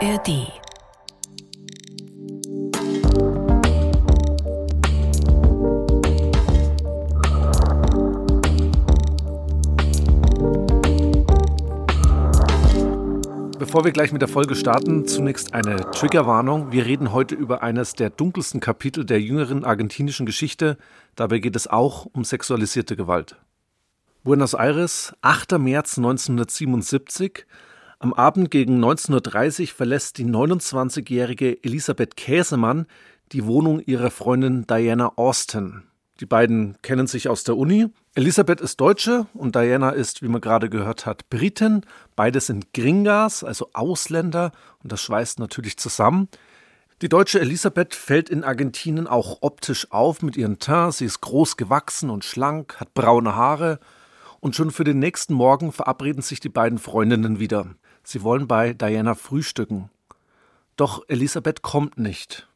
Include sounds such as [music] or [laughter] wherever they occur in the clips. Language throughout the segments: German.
ARD Bevor wir gleich mit der Folge starten, zunächst eine Triggerwarnung. Wir reden heute über eines der dunkelsten Kapitel der jüngeren argentinischen Geschichte. Dabei geht es auch um sexualisierte Gewalt. Buenos Aires, 8. März 1977. Am Abend gegen 19.30 Uhr verlässt die 29-jährige Elisabeth Käsemann die Wohnung ihrer Freundin Diana Austin. Die beiden kennen sich aus der Uni. Elisabeth ist Deutsche und Diana ist, wie man gerade gehört hat, Britin. Beide sind Gringas, also Ausländer, und das schweißt natürlich zusammen. Die deutsche Elisabeth fällt in Argentinien auch optisch auf mit ihrem Teint. Sie ist groß gewachsen und schlank, hat braune Haare. Und schon für den nächsten Morgen verabreden sich die beiden Freundinnen wieder. Sie wollen bei Diana frühstücken. Doch Elisabeth kommt nicht.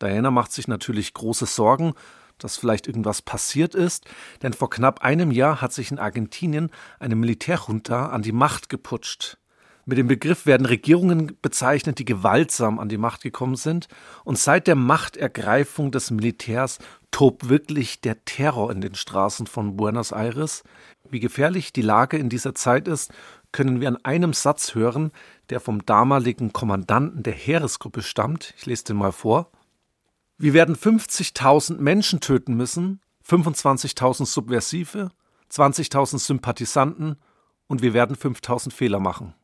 Diana macht sich natürlich große Sorgen dass vielleicht irgendwas passiert ist, denn vor knapp einem Jahr hat sich in Argentinien eine Militärjunta an die Macht geputscht. Mit dem Begriff werden Regierungen bezeichnet, die gewaltsam an die Macht gekommen sind, und seit der Machtergreifung des Militärs tobt wirklich der Terror in den Straßen von Buenos Aires. Wie gefährlich die Lage in dieser Zeit ist, können wir an einem Satz hören, der vom damaligen Kommandanten der Heeresgruppe stammt. Ich lese den mal vor. Wir werden 50.000 Menschen töten müssen, 25.000 Subversive, 20.000 Sympathisanten und wir werden 5.000 Fehler machen.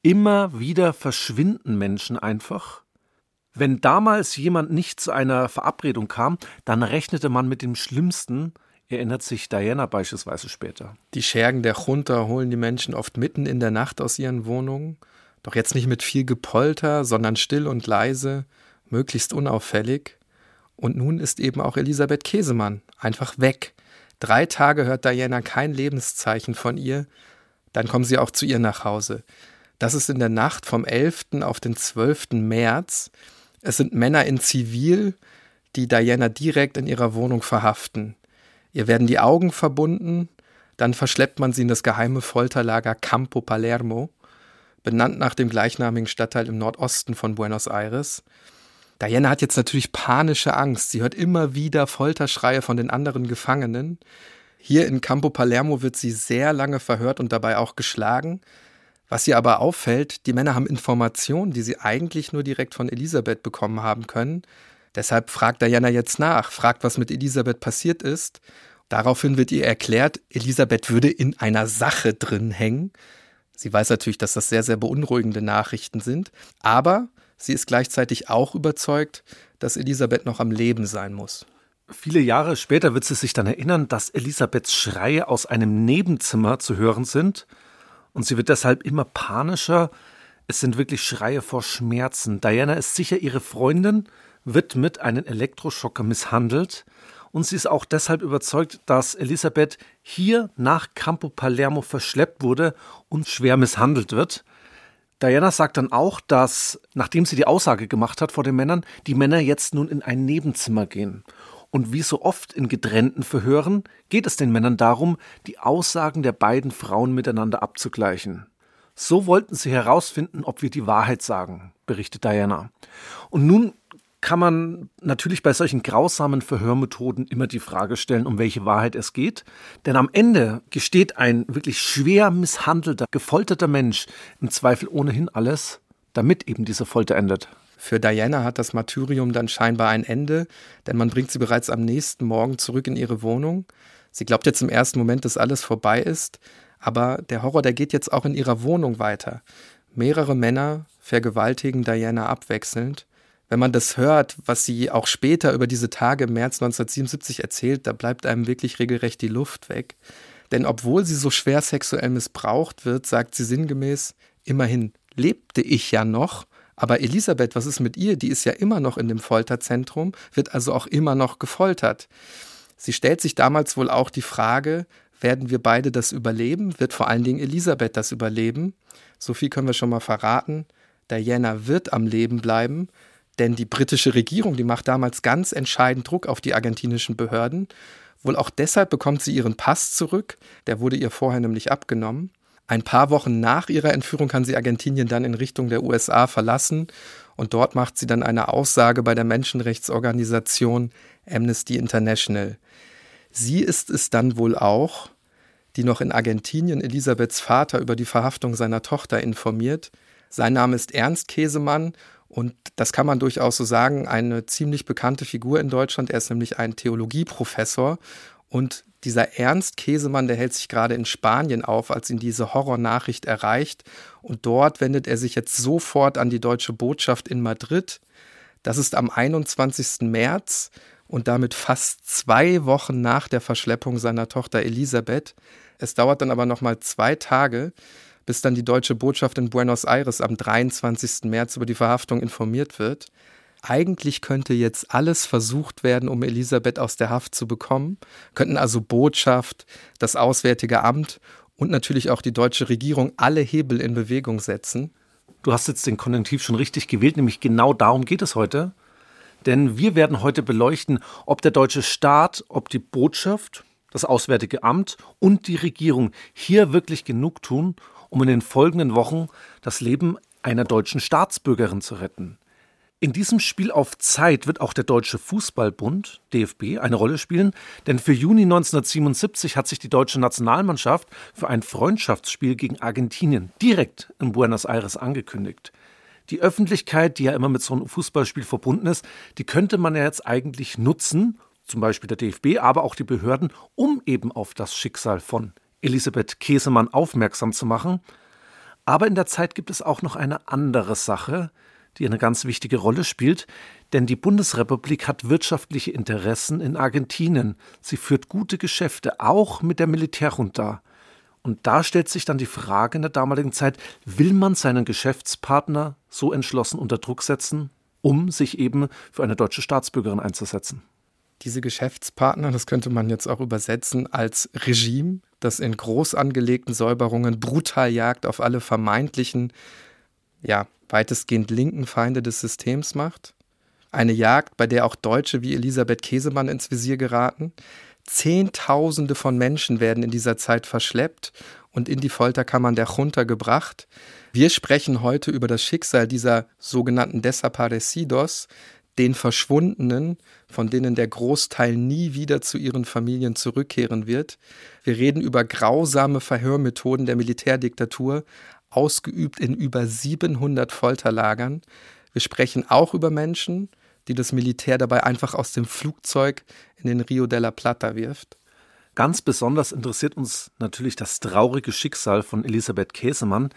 Immer wieder verschwinden Menschen einfach. Wenn damals jemand nicht zu einer Verabredung kam, dann rechnete man mit dem Schlimmsten, erinnert sich Diana beispielsweise später. Die Schergen der Junta holen die Menschen oft mitten in der Nacht aus ihren Wohnungen, doch jetzt nicht mit viel Gepolter, sondern still und leise, möglichst unauffällig. Und nun ist eben auch Elisabeth Käsemann einfach weg. Drei Tage hört Diana kein Lebenszeichen von ihr. Dann kommen sie auch zu ihr nach Hause. Das ist in der Nacht vom 11. auf den 12. März. Es sind Männer in Zivil, die Diana direkt in ihrer Wohnung verhaften. Ihr werden die Augen verbunden, dann verschleppt man sie in das geheime Folterlager Campo Palermo, benannt nach dem gleichnamigen Stadtteil im Nordosten von Buenos Aires. Diana hat jetzt natürlich panische Angst. Sie hört immer wieder Folterschreie von den anderen Gefangenen. Hier in Campo Palermo wird sie sehr lange verhört und dabei auch geschlagen. Was ihr aber auffällt, die Männer haben Informationen, die sie eigentlich nur direkt von Elisabeth bekommen haben können. Deshalb fragt Diana jetzt nach, fragt, was mit Elisabeth passiert ist. Daraufhin wird ihr erklärt, Elisabeth würde in einer Sache drin hängen. Sie weiß natürlich, dass das sehr, sehr beunruhigende Nachrichten sind. Aber Sie ist gleichzeitig auch überzeugt, dass Elisabeth noch am Leben sein muss. Viele Jahre später wird sie sich dann erinnern, dass Elisabeths Schreie aus einem Nebenzimmer zu hören sind. Und sie wird deshalb immer panischer. Es sind wirklich Schreie vor Schmerzen. Diana ist sicher ihre Freundin, wird mit einem Elektroschocker misshandelt. Und sie ist auch deshalb überzeugt, dass Elisabeth hier nach Campo Palermo verschleppt wurde und schwer misshandelt wird. Diana sagt dann auch, dass, nachdem sie die Aussage gemacht hat vor den Männern, die Männer jetzt nun in ein Nebenzimmer gehen. Und wie so oft in getrennten Verhören geht es den Männern darum, die Aussagen der beiden Frauen miteinander abzugleichen. So wollten sie herausfinden, ob wir die Wahrheit sagen, berichtet Diana. Und nun kann man natürlich bei solchen grausamen Verhörmethoden immer die Frage stellen, um welche Wahrheit es geht. Denn am Ende gesteht ein wirklich schwer misshandelter, gefolterter Mensch im Zweifel ohnehin alles, damit eben diese Folter endet. Für Diana hat das Martyrium dann scheinbar ein Ende, denn man bringt sie bereits am nächsten Morgen zurück in ihre Wohnung. Sie glaubt jetzt im ersten Moment, dass alles vorbei ist, aber der Horror, der geht jetzt auch in ihrer Wohnung weiter. Mehrere Männer vergewaltigen Diana abwechselnd wenn man das hört, was sie auch später über diese Tage im März 1977 erzählt, da bleibt einem wirklich regelrecht die Luft weg. Denn obwohl sie so schwer sexuell missbraucht wird, sagt sie sinngemäß, immerhin lebte ich ja noch, aber Elisabeth, was ist mit ihr? Die ist ja immer noch in dem Folterzentrum, wird also auch immer noch gefoltert. Sie stellt sich damals wohl auch die Frage, werden wir beide das überleben? Wird vor allen Dingen Elisabeth das überleben? So viel können wir schon mal verraten. Diana wird am Leben bleiben, denn die britische Regierung, die macht damals ganz entscheidend Druck auf die argentinischen Behörden. Wohl auch deshalb bekommt sie ihren Pass zurück. Der wurde ihr vorher nämlich abgenommen. Ein paar Wochen nach ihrer Entführung kann sie Argentinien dann in Richtung der USA verlassen und dort macht sie dann eine Aussage bei der Menschenrechtsorganisation Amnesty International. Sie ist es dann wohl auch, die noch in Argentinien Elisabeths Vater über die Verhaftung seiner Tochter informiert. Sein Name ist Ernst Käsemann und das kann man durchaus so sagen, eine ziemlich bekannte Figur in Deutschland. Er ist nämlich ein Theologieprofessor und dieser Ernst Käsemann, der hält sich gerade in Spanien auf, als ihn diese Horrornachricht erreicht. Und dort wendet er sich jetzt sofort an die deutsche Botschaft in Madrid. Das ist am 21. März und damit fast zwei Wochen nach der Verschleppung seiner Tochter Elisabeth. Es dauert dann aber noch mal zwei Tage, bis dann die deutsche Botschaft in Buenos Aires am 23. März über die Verhaftung informiert wird. Eigentlich könnte jetzt alles versucht werden, um Elisabeth aus der Haft zu bekommen, könnten also Botschaft, das Auswärtige Amt und natürlich auch die deutsche Regierung alle Hebel in Bewegung setzen. Du hast jetzt den Konjunktiv schon richtig gewählt, nämlich genau darum geht es heute. Denn wir werden heute beleuchten, ob der deutsche Staat, ob die Botschaft, das Auswärtige Amt und die Regierung hier wirklich genug tun, um in den folgenden Wochen das Leben einer deutschen Staatsbürgerin zu retten. In diesem Spiel auf Zeit wird auch der Deutsche Fußballbund, DFB, eine Rolle spielen, denn für Juni 1977 hat sich die deutsche Nationalmannschaft für ein Freundschaftsspiel gegen Argentinien direkt in Buenos Aires angekündigt. Die Öffentlichkeit, die ja immer mit so einem Fußballspiel verbunden ist, die könnte man ja jetzt eigentlich nutzen, zum Beispiel der DFB, aber auch die Behörden, um eben auf das Schicksal von Elisabeth Käsemann aufmerksam zu machen. Aber in der Zeit gibt es auch noch eine andere Sache, die eine ganz wichtige Rolle spielt, denn die Bundesrepublik hat wirtschaftliche Interessen in Argentinien. Sie führt gute Geschäfte, auch mit der Militärjunta. Und da stellt sich dann die Frage in der damaligen Zeit, will man seinen Geschäftspartner so entschlossen unter Druck setzen, um sich eben für eine deutsche Staatsbürgerin einzusetzen? Diese Geschäftspartner, das könnte man jetzt auch übersetzen als Regime, das in groß angelegten Säuberungen brutal jagt auf alle vermeintlichen, ja, weitestgehend linken Feinde des Systems macht. Eine Jagd, bei der auch Deutsche wie Elisabeth Käsemann ins Visier geraten. Zehntausende von Menschen werden in dieser Zeit verschleppt und in die Folterkammern der Junta gebracht. Wir sprechen heute über das Schicksal dieser sogenannten Desaparecidos, den Verschwundenen, von denen der Großteil nie wieder zu ihren Familien zurückkehren wird. Wir reden über grausame Verhörmethoden der Militärdiktatur, ausgeübt in über 700 Folterlagern. Wir sprechen auch über Menschen, die das Militär dabei einfach aus dem Flugzeug in den Rio de la Plata wirft. Ganz besonders interessiert uns natürlich das traurige Schicksal von Elisabeth Käsemann,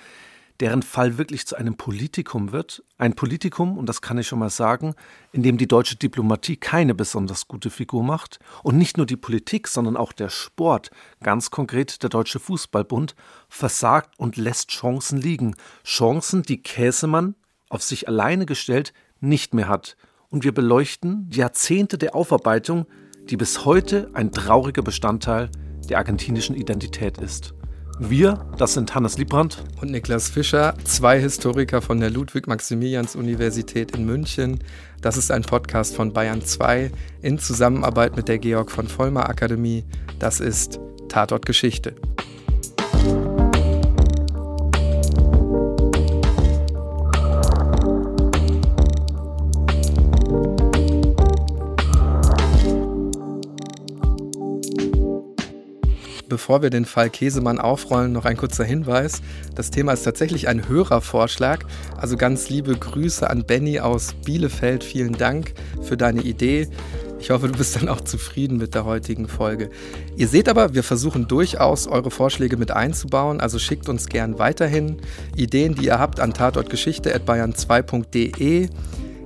deren Fall wirklich zu einem Politikum wird. Ein Politikum, und das kann ich schon mal sagen, in dem die deutsche Diplomatie keine besonders gute Figur macht. Und nicht nur die Politik, sondern auch der Sport, ganz konkret der Deutsche Fußballbund, versagt und lässt Chancen liegen. Chancen, die Käsemann auf sich alleine gestellt nicht mehr hat. Und wir beleuchten Jahrzehnte der Aufarbeitung, die bis heute ein trauriger Bestandteil der argentinischen Identität ist. Wir, das sind Hannes Liebrandt und Niklas Fischer, zwei Historiker von der Ludwig-Maximilians-Universität in München. Das ist ein Podcast von Bayern 2 in Zusammenarbeit mit der Georg von Vollmer Akademie. Das ist Tatort Geschichte. Bevor wir den Fall Käsemann aufrollen, noch ein kurzer Hinweis. Das Thema ist tatsächlich ein Hörervorschlag. Also ganz liebe Grüße an Benny aus Bielefeld. Vielen Dank für deine Idee. Ich hoffe, du bist dann auch zufrieden mit der heutigen Folge. Ihr seht aber, wir versuchen durchaus eure Vorschläge mit einzubauen, also schickt uns gern weiterhin Ideen, die ihr habt an tatortgeschichte.bayern2.de.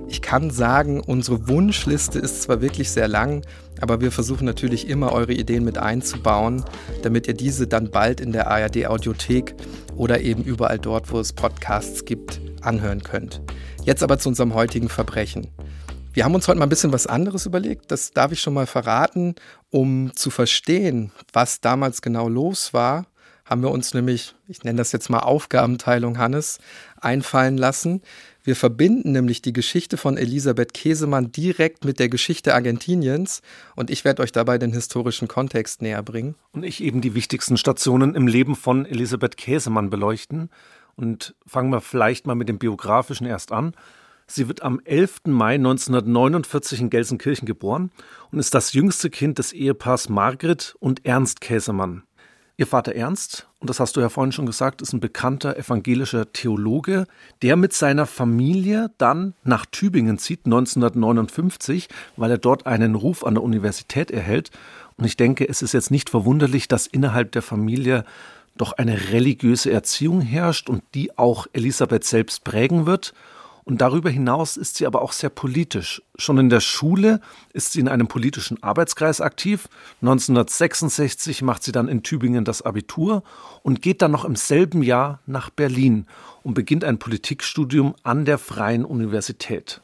Ich kann sagen, unsere Wunschliste ist zwar wirklich sehr lang, aber wir versuchen natürlich immer eure Ideen mit einzubauen, damit ihr diese dann bald in der ARD Audiothek oder eben überall dort, wo es Podcasts gibt, anhören könnt. Jetzt aber zu unserem heutigen Verbrechen. Wir haben uns heute mal ein bisschen was anderes überlegt, das darf ich schon mal verraten, um zu verstehen, was damals genau los war haben wir uns nämlich, ich nenne das jetzt mal Aufgabenteilung, Hannes, einfallen lassen. Wir verbinden nämlich die Geschichte von Elisabeth Käsemann direkt mit der Geschichte Argentiniens und ich werde euch dabei den historischen Kontext näher bringen. Und ich eben die wichtigsten Stationen im Leben von Elisabeth Käsemann beleuchten. Und fangen wir vielleicht mal mit dem biografischen erst an. Sie wird am 11. Mai 1949 in Gelsenkirchen geboren und ist das jüngste Kind des Ehepaars Margret und Ernst Käsemann. Ihr Vater Ernst, und das hast du ja vorhin schon gesagt, ist ein bekannter evangelischer Theologe, der mit seiner Familie dann nach Tübingen zieht, 1959, weil er dort einen Ruf an der Universität erhält. Und ich denke, es ist jetzt nicht verwunderlich, dass innerhalb der Familie doch eine religiöse Erziehung herrscht und die auch Elisabeth selbst prägen wird. Und darüber hinaus ist sie aber auch sehr politisch. Schon in der Schule ist sie in einem politischen Arbeitskreis aktiv. 1966 macht sie dann in Tübingen das Abitur und geht dann noch im selben Jahr nach Berlin und beginnt ein Politikstudium an der Freien Universität.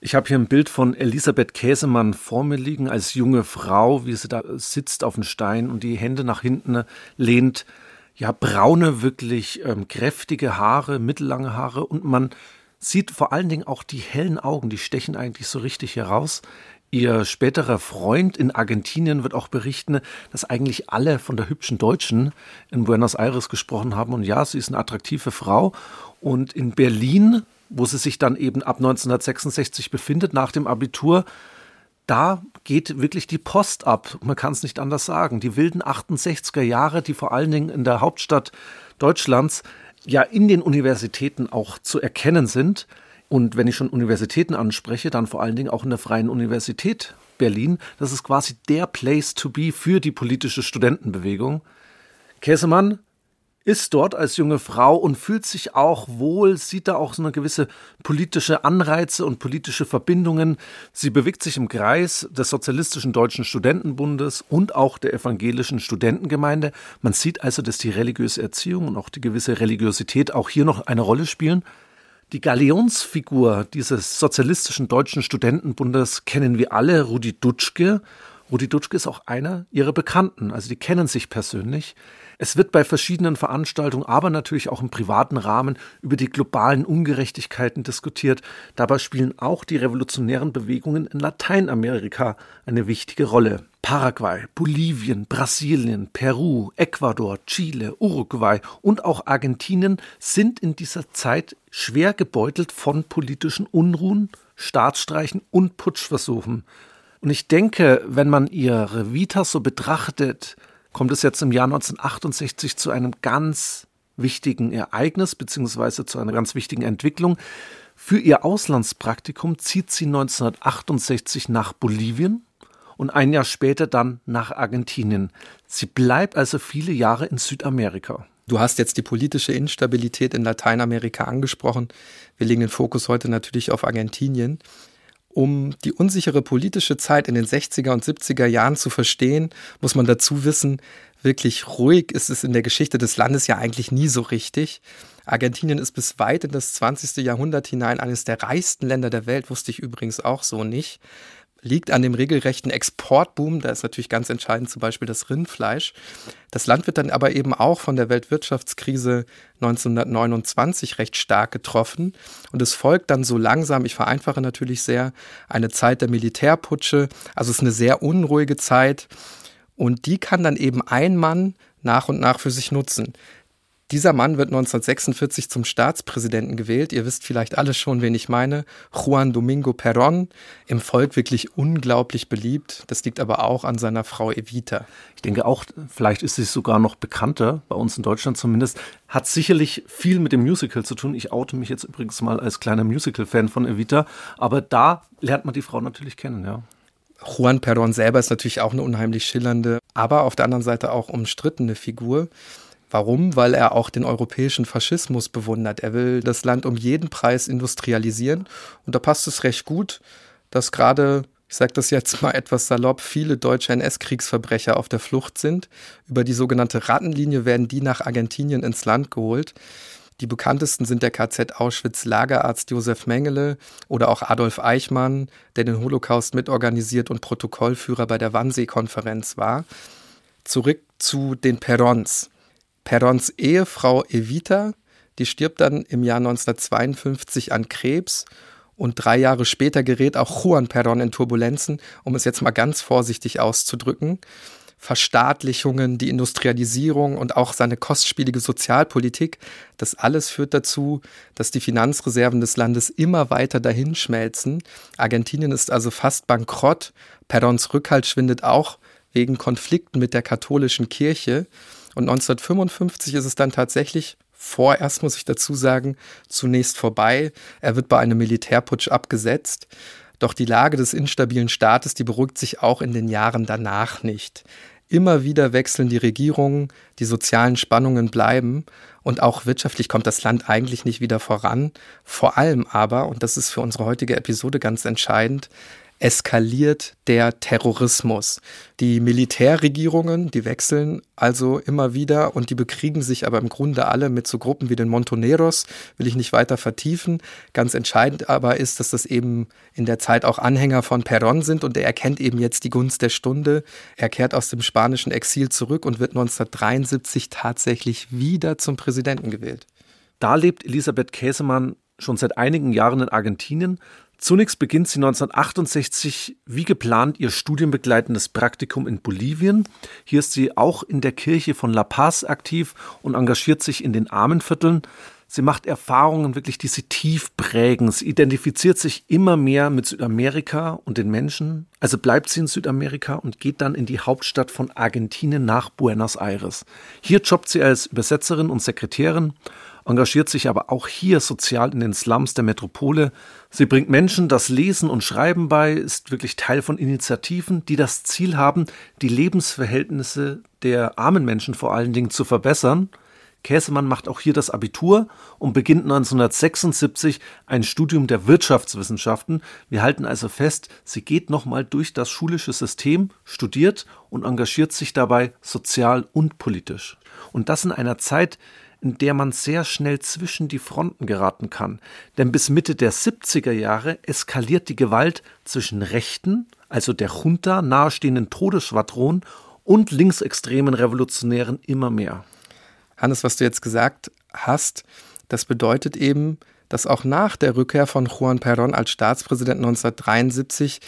Ich habe hier ein Bild von Elisabeth Käsemann vor mir liegen als junge Frau, wie sie da sitzt auf dem Stein und die Hände nach hinten lehnt. Ja, braune, wirklich ähm, kräftige Haare, mittellange Haare und man sieht vor allen Dingen auch die hellen Augen, die stechen eigentlich so richtig heraus. Ihr späterer Freund in Argentinien wird auch berichten, dass eigentlich alle von der hübschen Deutschen in Buenos Aires gesprochen haben. Und ja, sie ist eine attraktive Frau. Und in Berlin, wo sie sich dann eben ab 1966 befindet, nach dem Abitur, da geht wirklich die Post ab. Man kann es nicht anders sagen. Die wilden 68er Jahre, die vor allen Dingen in der Hauptstadt Deutschlands ja in den Universitäten auch zu erkennen sind. Und wenn ich schon Universitäten anspreche, dann vor allen Dingen auch in der Freien Universität Berlin. Das ist quasi der Place to be für die politische Studentenbewegung. Käsemann ist dort als junge Frau und fühlt sich auch wohl, sieht da auch so eine gewisse politische Anreize und politische Verbindungen. Sie bewegt sich im Kreis des Sozialistischen Deutschen Studentenbundes und auch der evangelischen Studentengemeinde. Man sieht also, dass die religiöse Erziehung und auch die gewisse Religiosität auch hier noch eine Rolle spielen. Die Galionsfigur dieses Sozialistischen Deutschen Studentenbundes kennen wir alle, Rudi Dutschke. Rudi Dutschke ist auch einer ihrer Bekannten, also die kennen sich persönlich. Es wird bei verschiedenen Veranstaltungen, aber natürlich auch im privaten Rahmen über die globalen Ungerechtigkeiten diskutiert. Dabei spielen auch die revolutionären Bewegungen in Lateinamerika eine wichtige Rolle. Paraguay, Bolivien, Brasilien, Peru, Ecuador, Chile, Uruguay und auch Argentinien sind in dieser Zeit schwer gebeutelt von politischen Unruhen, Staatsstreichen und Putschversuchen. Und ich denke, wenn man ihre Vita so betrachtet, kommt es jetzt im Jahr 1968 zu einem ganz wichtigen Ereignis beziehungsweise zu einer ganz wichtigen Entwicklung. Für ihr Auslandspraktikum zieht sie 1968 nach Bolivien und ein Jahr später dann nach Argentinien. Sie bleibt also viele Jahre in Südamerika. Du hast jetzt die politische Instabilität in Lateinamerika angesprochen. Wir legen den Fokus heute natürlich auf Argentinien. Um die unsichere politische Zeit in den 60er und 70er Jahren zu verstehen, muss man dazu wissen, wirklich ruhig ist es in der Geschichte des Landes ja eigentlich nie so richtig. Argentinien ist bis weit in das 20. Jahrhundert hinein eines der reichsten Länder der Welt, wusste ich übrigens auch so nicht liegt an dem regelrechten Exportboom. Da ist natürlich ganz entscheidend zum Beispiel das Rindfleisch. Das Land wird dann aber eben auch von der Weltwirtschaftskrise 1929 recht stark getroffen. Und es folgt dann so langsam, ich vereinfache natürlich sehr, eine Zeit der Militärputsche. Also es ist eine sehr unruhige Zeit. Und die kann dann eben ein Mann nach und nach für sich nutzen. Dieser Mann wird 1946 zum Staatspräsidenten gewählt. Ihr wisst vielleicht alle schon, wen ich meine. Juan Domingo Perón. Im Volk wirklich unglaublich beliebt. Das liegt aber auch an seiner Frau Evita. Ich denke auch, vielleicht ist sie sogar noch bekannter, bei uns in Deutschland zumindest. Hat sicherlich viel mit dem Musical zu tun. Ich oute mich jetzt übrigens mal als kleiner Musical-Fan von Evita. Aber da lernt man die Frau natürlich kennen, ja. Juan Perón selber ist natürlich auch eine unheimlich schillernde, aber auf der anderen Seite auch umstrittene Figur. Warum? Weil er auch den europäischen Faschismus bewundert. Er will das Land um jeden Preis industrialisieren. Und da passt es recht gut, dass gerade, ich sage das jetzt mal etwas salopp, viele deutsche NS-Kriegsverbrecher auf der Flucht sind. Über die sogenannte Rattenlinie werden die nach Argentinien ins Land geholt. Die bekanntesten sind der KZ Auschwitz Lagerarzt Josef Mengele oder auch Adolf Eichmann, der den Holocaust mitorganisiert und Protokollführer bei der Wannsee-Konferenz war. Zurück zu den Perrons. Perons Ehefrau Evita, die stirbt dann im Jahr 1952 an Krebs und drei Jahre später gerät auch Juan Perón in Turbulenzen, um es jetzt mal ganz vorsichtig auszudrücken. Verstaatlichungen, die Industrialisierung und auch seine kostspielige Sozialpolitik, das alles führt dazu, dass die Finanzreserven des Landes immer weiter dahinschmelzen. Argentinien ist also fast bankrott. Perons Rückhalt schwindet auch wegen Konflikten mit der katholischen Kirche. Und 1955 ist es dann tatsächlich vorerst, muss ich dazu sagen, zunächst vorbei. Er wird bei einem Militärputsch abgesetzt. Doch die Lage des instabilen Staates, die beruhigt sich auch in den Jahren danach nicht. Immer wieder wechseln die Regierungen, die sozialen Spannungen bleiben und auch wirtschaftlich kommt das Land eigentlich nicht wieder voran. Vor allem aber, und das ist für unsere heutige Episode ganz entscheidend, eskaliert der Terrorismus. Die Militärregierungen, die wechseln also immer wieder und die bekriegen sich aber im Grunde alle mit so Gruppen wie den Montoneros, will ich nicht weiter vertiefen. Ganz entscheidend aber ist, dass das eben in der Zeit auch Anhänger von Perón sind und er erkennt eben jetzt die Gunst der Stunde. Er kehrt aus dem spanischen Exil zurück und wird 1973 tatsächlich wieder zum Präsidenten gewählt. Da lebt Elisabeth Käsemann schon seit einigen Jahren in Argentinien, Zunächst beginnt sie 1968 wie geplant ihr studienbegleitendes Praktikum in Bolivien. Hier ist sie auch in der Kirche von La Paz aktiv und engagiert sich in den Armenvierteln. Sie macht Erfahrungen wirklich, die sie tief prägen. Sie identifiziert sich immer mehr mit Südamerika und den Menschen. Also bleibt sie in Südamerika und geht dann in die Hauptstadt von Argentinien nach Buenos Aires. Hier jobbt sie als Übersetzerin und Sekretärin engagiert sich aber auch hier sozial in den Slums der Metropole. Sie bringt Menschen das Lesen und Schreiben bei, ist wirklich Teil von Initiativen, die das Ziel haben, die Lebensverhältnisse der armen Menschen vor allen Dingen zu verbessern. Käsemann macht auch hier das Abitur und beginnt 1976 ein Studium der Wirtschaftswissenschaften. Wir halten also fest, sie geht nochmal durch das schulische System, studiert und engagiert sich dabei sozial und politisch. Und das in einer Zeit, in der man sehr schnell zwischen die Fronten geraten kann. Denn bis Mitte der 70er Jahre eskaliert die Gewalt zwischen Rechten, also der Junta nahestehenden Todesschwadronen, und linksextremen Revolutionären immer mehr. Hannes, was du jetzt gesagt hast, das bedeutet eben, dass auch nach der Rückkehr von Juan Perón als Staatspräsident 1973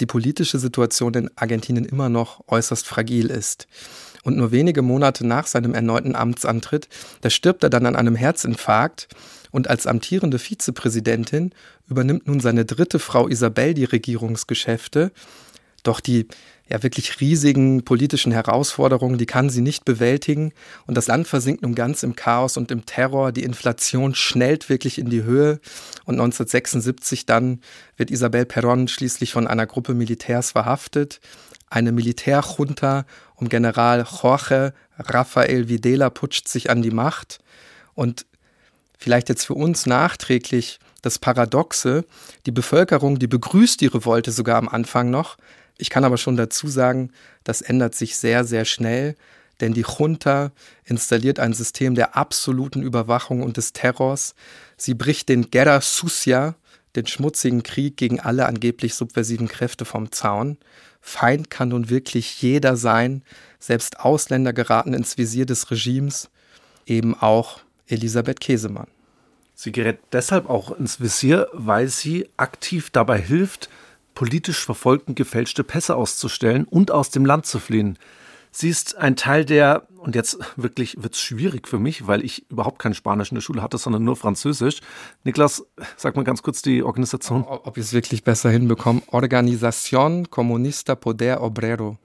die politische Situation in Argentinien immer noch äußerst fragil ist und nur wenige Monate nach seinem erneuten Amtsantritt, da stirbt er dann an einem Herzinfarkt und als amtierende Vizepräsidentin übernimmt nun seine dritte Frau Isabel die Regierungsgeschäfte. Doch die ja wirklich riesigen politischen Herausforderungen, die kann sie nicht bewältigen und das Land versinkt nun ganz im Chaos und im Terror. Die Inflation schnellt wirklich in die Höhe und 1976 dann wird Isabel Perón schließlich von einer Gruppe Militärs verhaftet. Eine Militärjunta um General Jorge Rafael Videla putscht sich an die Macht. Und vielleicht jetzt für uns nachträglich das Paradoxe, die Bevölkerung, die begrüßt die Revolte sogar am Anfang noch. Ich kann aber schon dazu sagen, das ändert sich sehr, sehr schnell, denn die Junta installiert ein System der absoluten Überwachung und des Terrors. Sie bricht den Guerra Sucia, den schmutzigen Krieg gegen alle angeblich subversiven Kräfte vom Zaun. Feind kann nun wirklich jeder sein, selbst Ausländer geraten ins Visier des Regimes, eben auch Elisabeth Käsemann. Sie gerät deshalb auch ins Visier, weil sie aktiv dabei hilft, politisch Verfolgten gefälschte Pässe auszustellen und aus dem Land zu fliehen. Sie ist ein Teil der, und jetzt wirklich wird es schwierig für mich, weil ich überhaupt kein Spanisch in der Schule hatte, sondern nur Französisch. Niklas, sag mal ganz kurz die Organisation. Ob ich es wirklich besser hinbekomme. Organización Comunista Poder Obrero.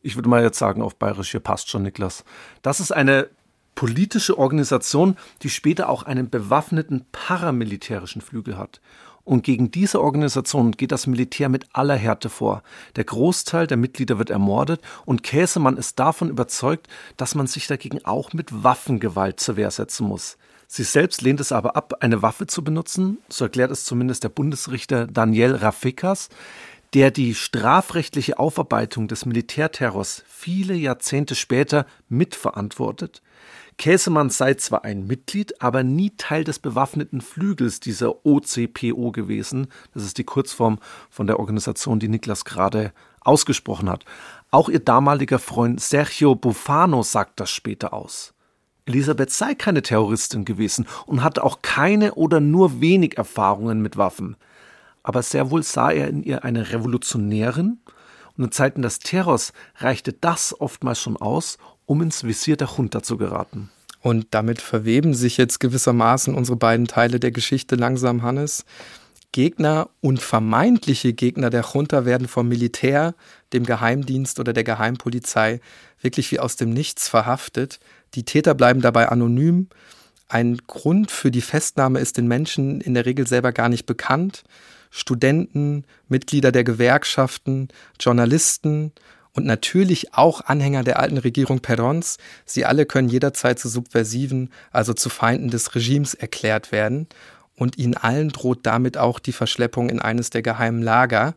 Ich würde mal jetzt sagen, auf Bayerisch, hier passt schon, Niklas. Das ist eine politische Organisation, die später auch einen bewaffneten paramilitärischen Flügel hat. Und gegen diese Organisation geht das Militär mit aller Härte vor. Der Großteil der Mitglieder wird ermordet und Käsemann ist davon überzeugt, dass man sich dagegen auch mit Waffengewalt zur Wehr setzen muss. Sie selbst lehnt es aber ab, eine Waffe zu benutzen, so erklärt es zumindest der Bundesrichter Daniel Rafikas, der die strafrechtliche Aufarbeitung des Militärterrors viele Jahrzehnte später mitverantwortet. Käsemann sei zwar ein Mitglied, aber nie Teil des bewaffneten Flügels dieser OCPO gewesen. Das ist die Kurzform von der Organisation, die Niklas gerade ausgesprochen hat. Auch ihr damaliger Freund Sergio Bufano sagt das später aus. Elisabeth sei keine Terroristin gewesen und hatte auch keine oder nur wenig Erfahrungen mit Waffen. Aber sehr wohl sah er in ihr eine Revolutionärin, und in Zeiten des Terrors reichte das oftmals schon aus, um ins Visier der Junta zu geraten. Und damit verweben sich jetzt gewissermaßen unsere beiden Teile der Geschichte langsam, Hannes. Gegner und vermeintliche Gegner der Junta werden vom Militär, dem Geheimdienst oder der Geheimpolizei wirklich wie aus dem Nichts verhaftet. Die Täter bleiben dabei anonym. Ein Grund für die Festnahme ist den Menschen in der Regel selber gar nicht bekannt. Studenten, Mitglieder der Gewerkschaften, Journalisten und natürlich auch Anhänger der alten Regierung Perons, sie alle können jederzeit zu Subversiven, also zu Feinden des Regimes erklärt werden und ihnen allen droht damit auch die Verschleppung in eines der geheimen Lager.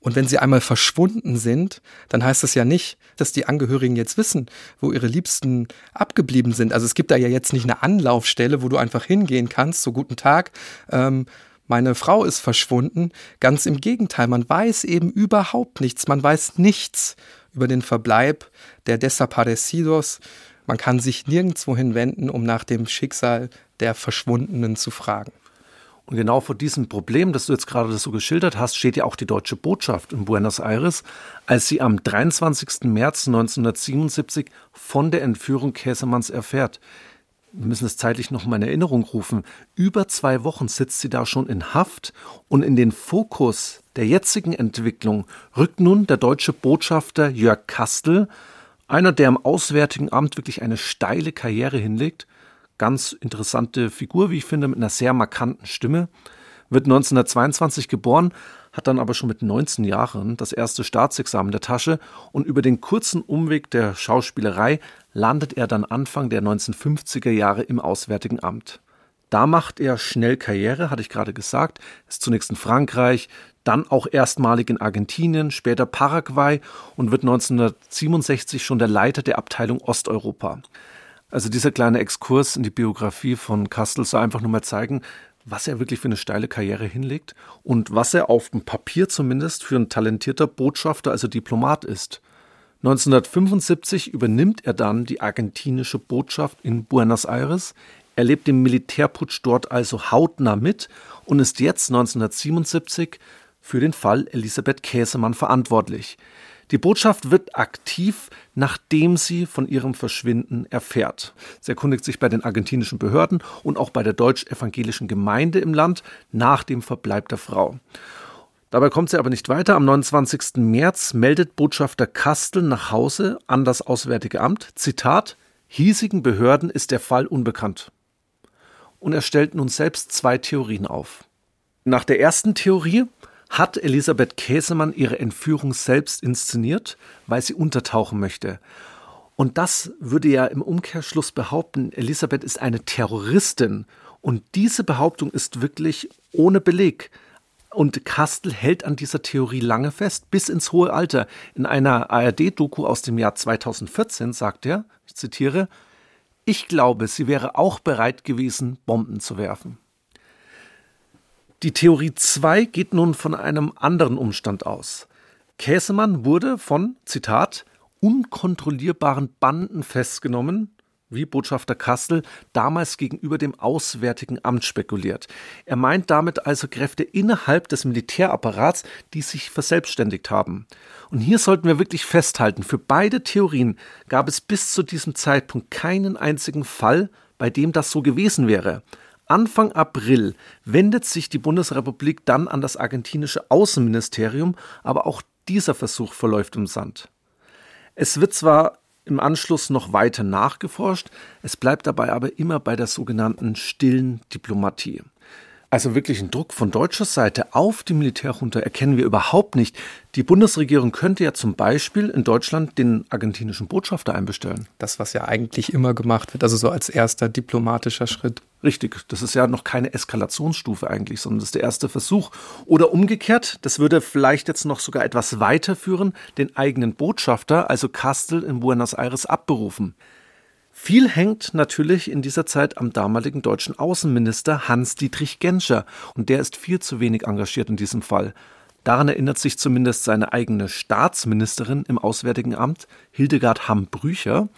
Und wenn sie einmal verschwunden sind, dann heißt das ja nicht, dass die Angehörigen jetzt wissen, wo ihre Liebsten abgeblieben sind. Also es gibt da ja jetzt nicht eine Anlaufstelle, wo du einfach hingehen kannst, so guten Tag, ähm, meine Frau ist verschwunden. Ganz im Gegenteil, man weiß eben überhaupt nichts. Man weiß nichts über den Verbleib der Desaparecidos. Man kann sich nirgendwo hinwenden, um nach dem Schicksal der Verschwundenen zu fragen. Und genau vor diesem Problem, das du jetzt gerade so geschildert hast, steht ja auch die deutsche Botschaft in Buenos Aires, als sie am 23. März 1977 von der Entführung Käsemanns erfährt. Wir müssen es zeitlich noch mal in Erinnerung rufen. Über zwei Wochen sitzt sie da schon in Haft und in den Fokus der jetzigen Entwicklung rückt nun der deutsche Botschafter Jörg Kastel, einer, der im Auswärtigen Amt wirklich eine steile Karriere hinlegt ganz interessante Figur, wie ich finde, mit einer sehr markanten Stimme. Wird 1922 geboren, hat dann aber schon mit 19 Jahren das erste Staatsexamen der Tasche und über den kurzen Umweg der Schauspielerei landet er dann Anfang der 1950er Jahre im Auswärtigen Amt. Da macht er schnell Karriere, hatte ich gerade gesagt, ist zunächst in Frankreich, dann auch erstmalig in Argentinien, später Paraguay und wird 1967 schon der Leiter der Abteilung Osteuropa. Also dieser kleine Exkurs in die Biografie von Kastel soll einfach nur mal zeigen, was er wirklich für eine steile Karriere hinlegt und was er auf dem Papier zumindest für ein talentierter Botschafter, also Diplomat ist. 1975 übernimmt er dann die argentinische Botschaft in Buenos Aires, erlebt den Militärputsch dort also hautnah mit und ist jetzt 1977 für den Fall Elisabeth Käsemann verantwortlich. Die Botschaft wird aktiv, nachdem sie von ihrem Verschwinden erfährt. Sie erkundigt sich bei den argentinischen Behörden und auch bei der deutsch-evangelischen Gemeinde im Land nach dem Verbleib der Frau. Dabei kommt sie aber nicht weiter. Am 29. März meldet Botschafter Kastel nach Hause an das Auswärtige Amt, Zitat, hiesigen Behörden ist der Fall unbekannt. Und er stellt nun selbst zwei Theorien auf. Nach der ersten Theorie hat Elisabeth Käsemann ihre Entführung selbst inszeniert, weil sie untertauchen möchte. Und das würde ja im Umkehrschluss behaupten, Elisabeth ist eine Terroristin. Und diese Behauptung ist wirklich ohne Beleg. Und Kastel hält an dieser Theorie lange fest, bis ins hohe Alter. In einer ARD-Doku aus dem Jahr 2014 sagt er, ich zitiere, ich glaube, sie wäre auch bereit gewesen, Bomben zu werfen. Die Theorie 2 geht nun von einem anderen Umstand aus. Käsemann wurde von, Zitat, unkontrollierbaren Banden festgenommen, wie Botschafter Kastel damals gegenüber dem Auswärtigen Amt spekuliert. Er meint damit also Kräfte innerhalb des Militärapparats, die sich verselbstständigt haben. Und hier sollten wir wirklich festhalten, für beide Theorien gab es bis zu diesem Zeitpunkt keinen einzigen Fall, bei dem das so gewesen wäre. Anfang April wendet sich die Bundesrepublik dann an das argentinische Außenministerium, aber auch dieser Versuch verläuft im Sand. Es wird zwar im Anschluss noch weiter nachgeforscht, es bleibt dabei aber immer bei der sogenannten stillen Diplomatie. Also wirklichen Druck von deutscher Seite auf die Militärjunta erkennen wir überhaupt nicht. Die Bundesregierung könnte ja zum Beispiel in Deutschland den argentinischen Botschafter einbestellen. Das, was ja eigentlich immer gemacht wird, also so als erster diplomatischer Schritt. Richtig, das ist ja noch keine Eskalationsstufe eigentlich, sondern das ist der erste Versuch. Oder umgekehrt, das würde vielleicht jetzt noch sogar etwas weiterführen, den eigenen Botschafter, also Kastel in Buenos Aires, abberufen. Viel hängt natürlich in dieser Zeit am damaligen deutschen Außenminister Hans-Dietrich Genscher und der ist viel zu wenig engagiert in diesem Fall. Daran erinnert sich zumindest seine eigene Staatsministerin im Auswärtigen Amt, Hildegard Hamm-Brücher.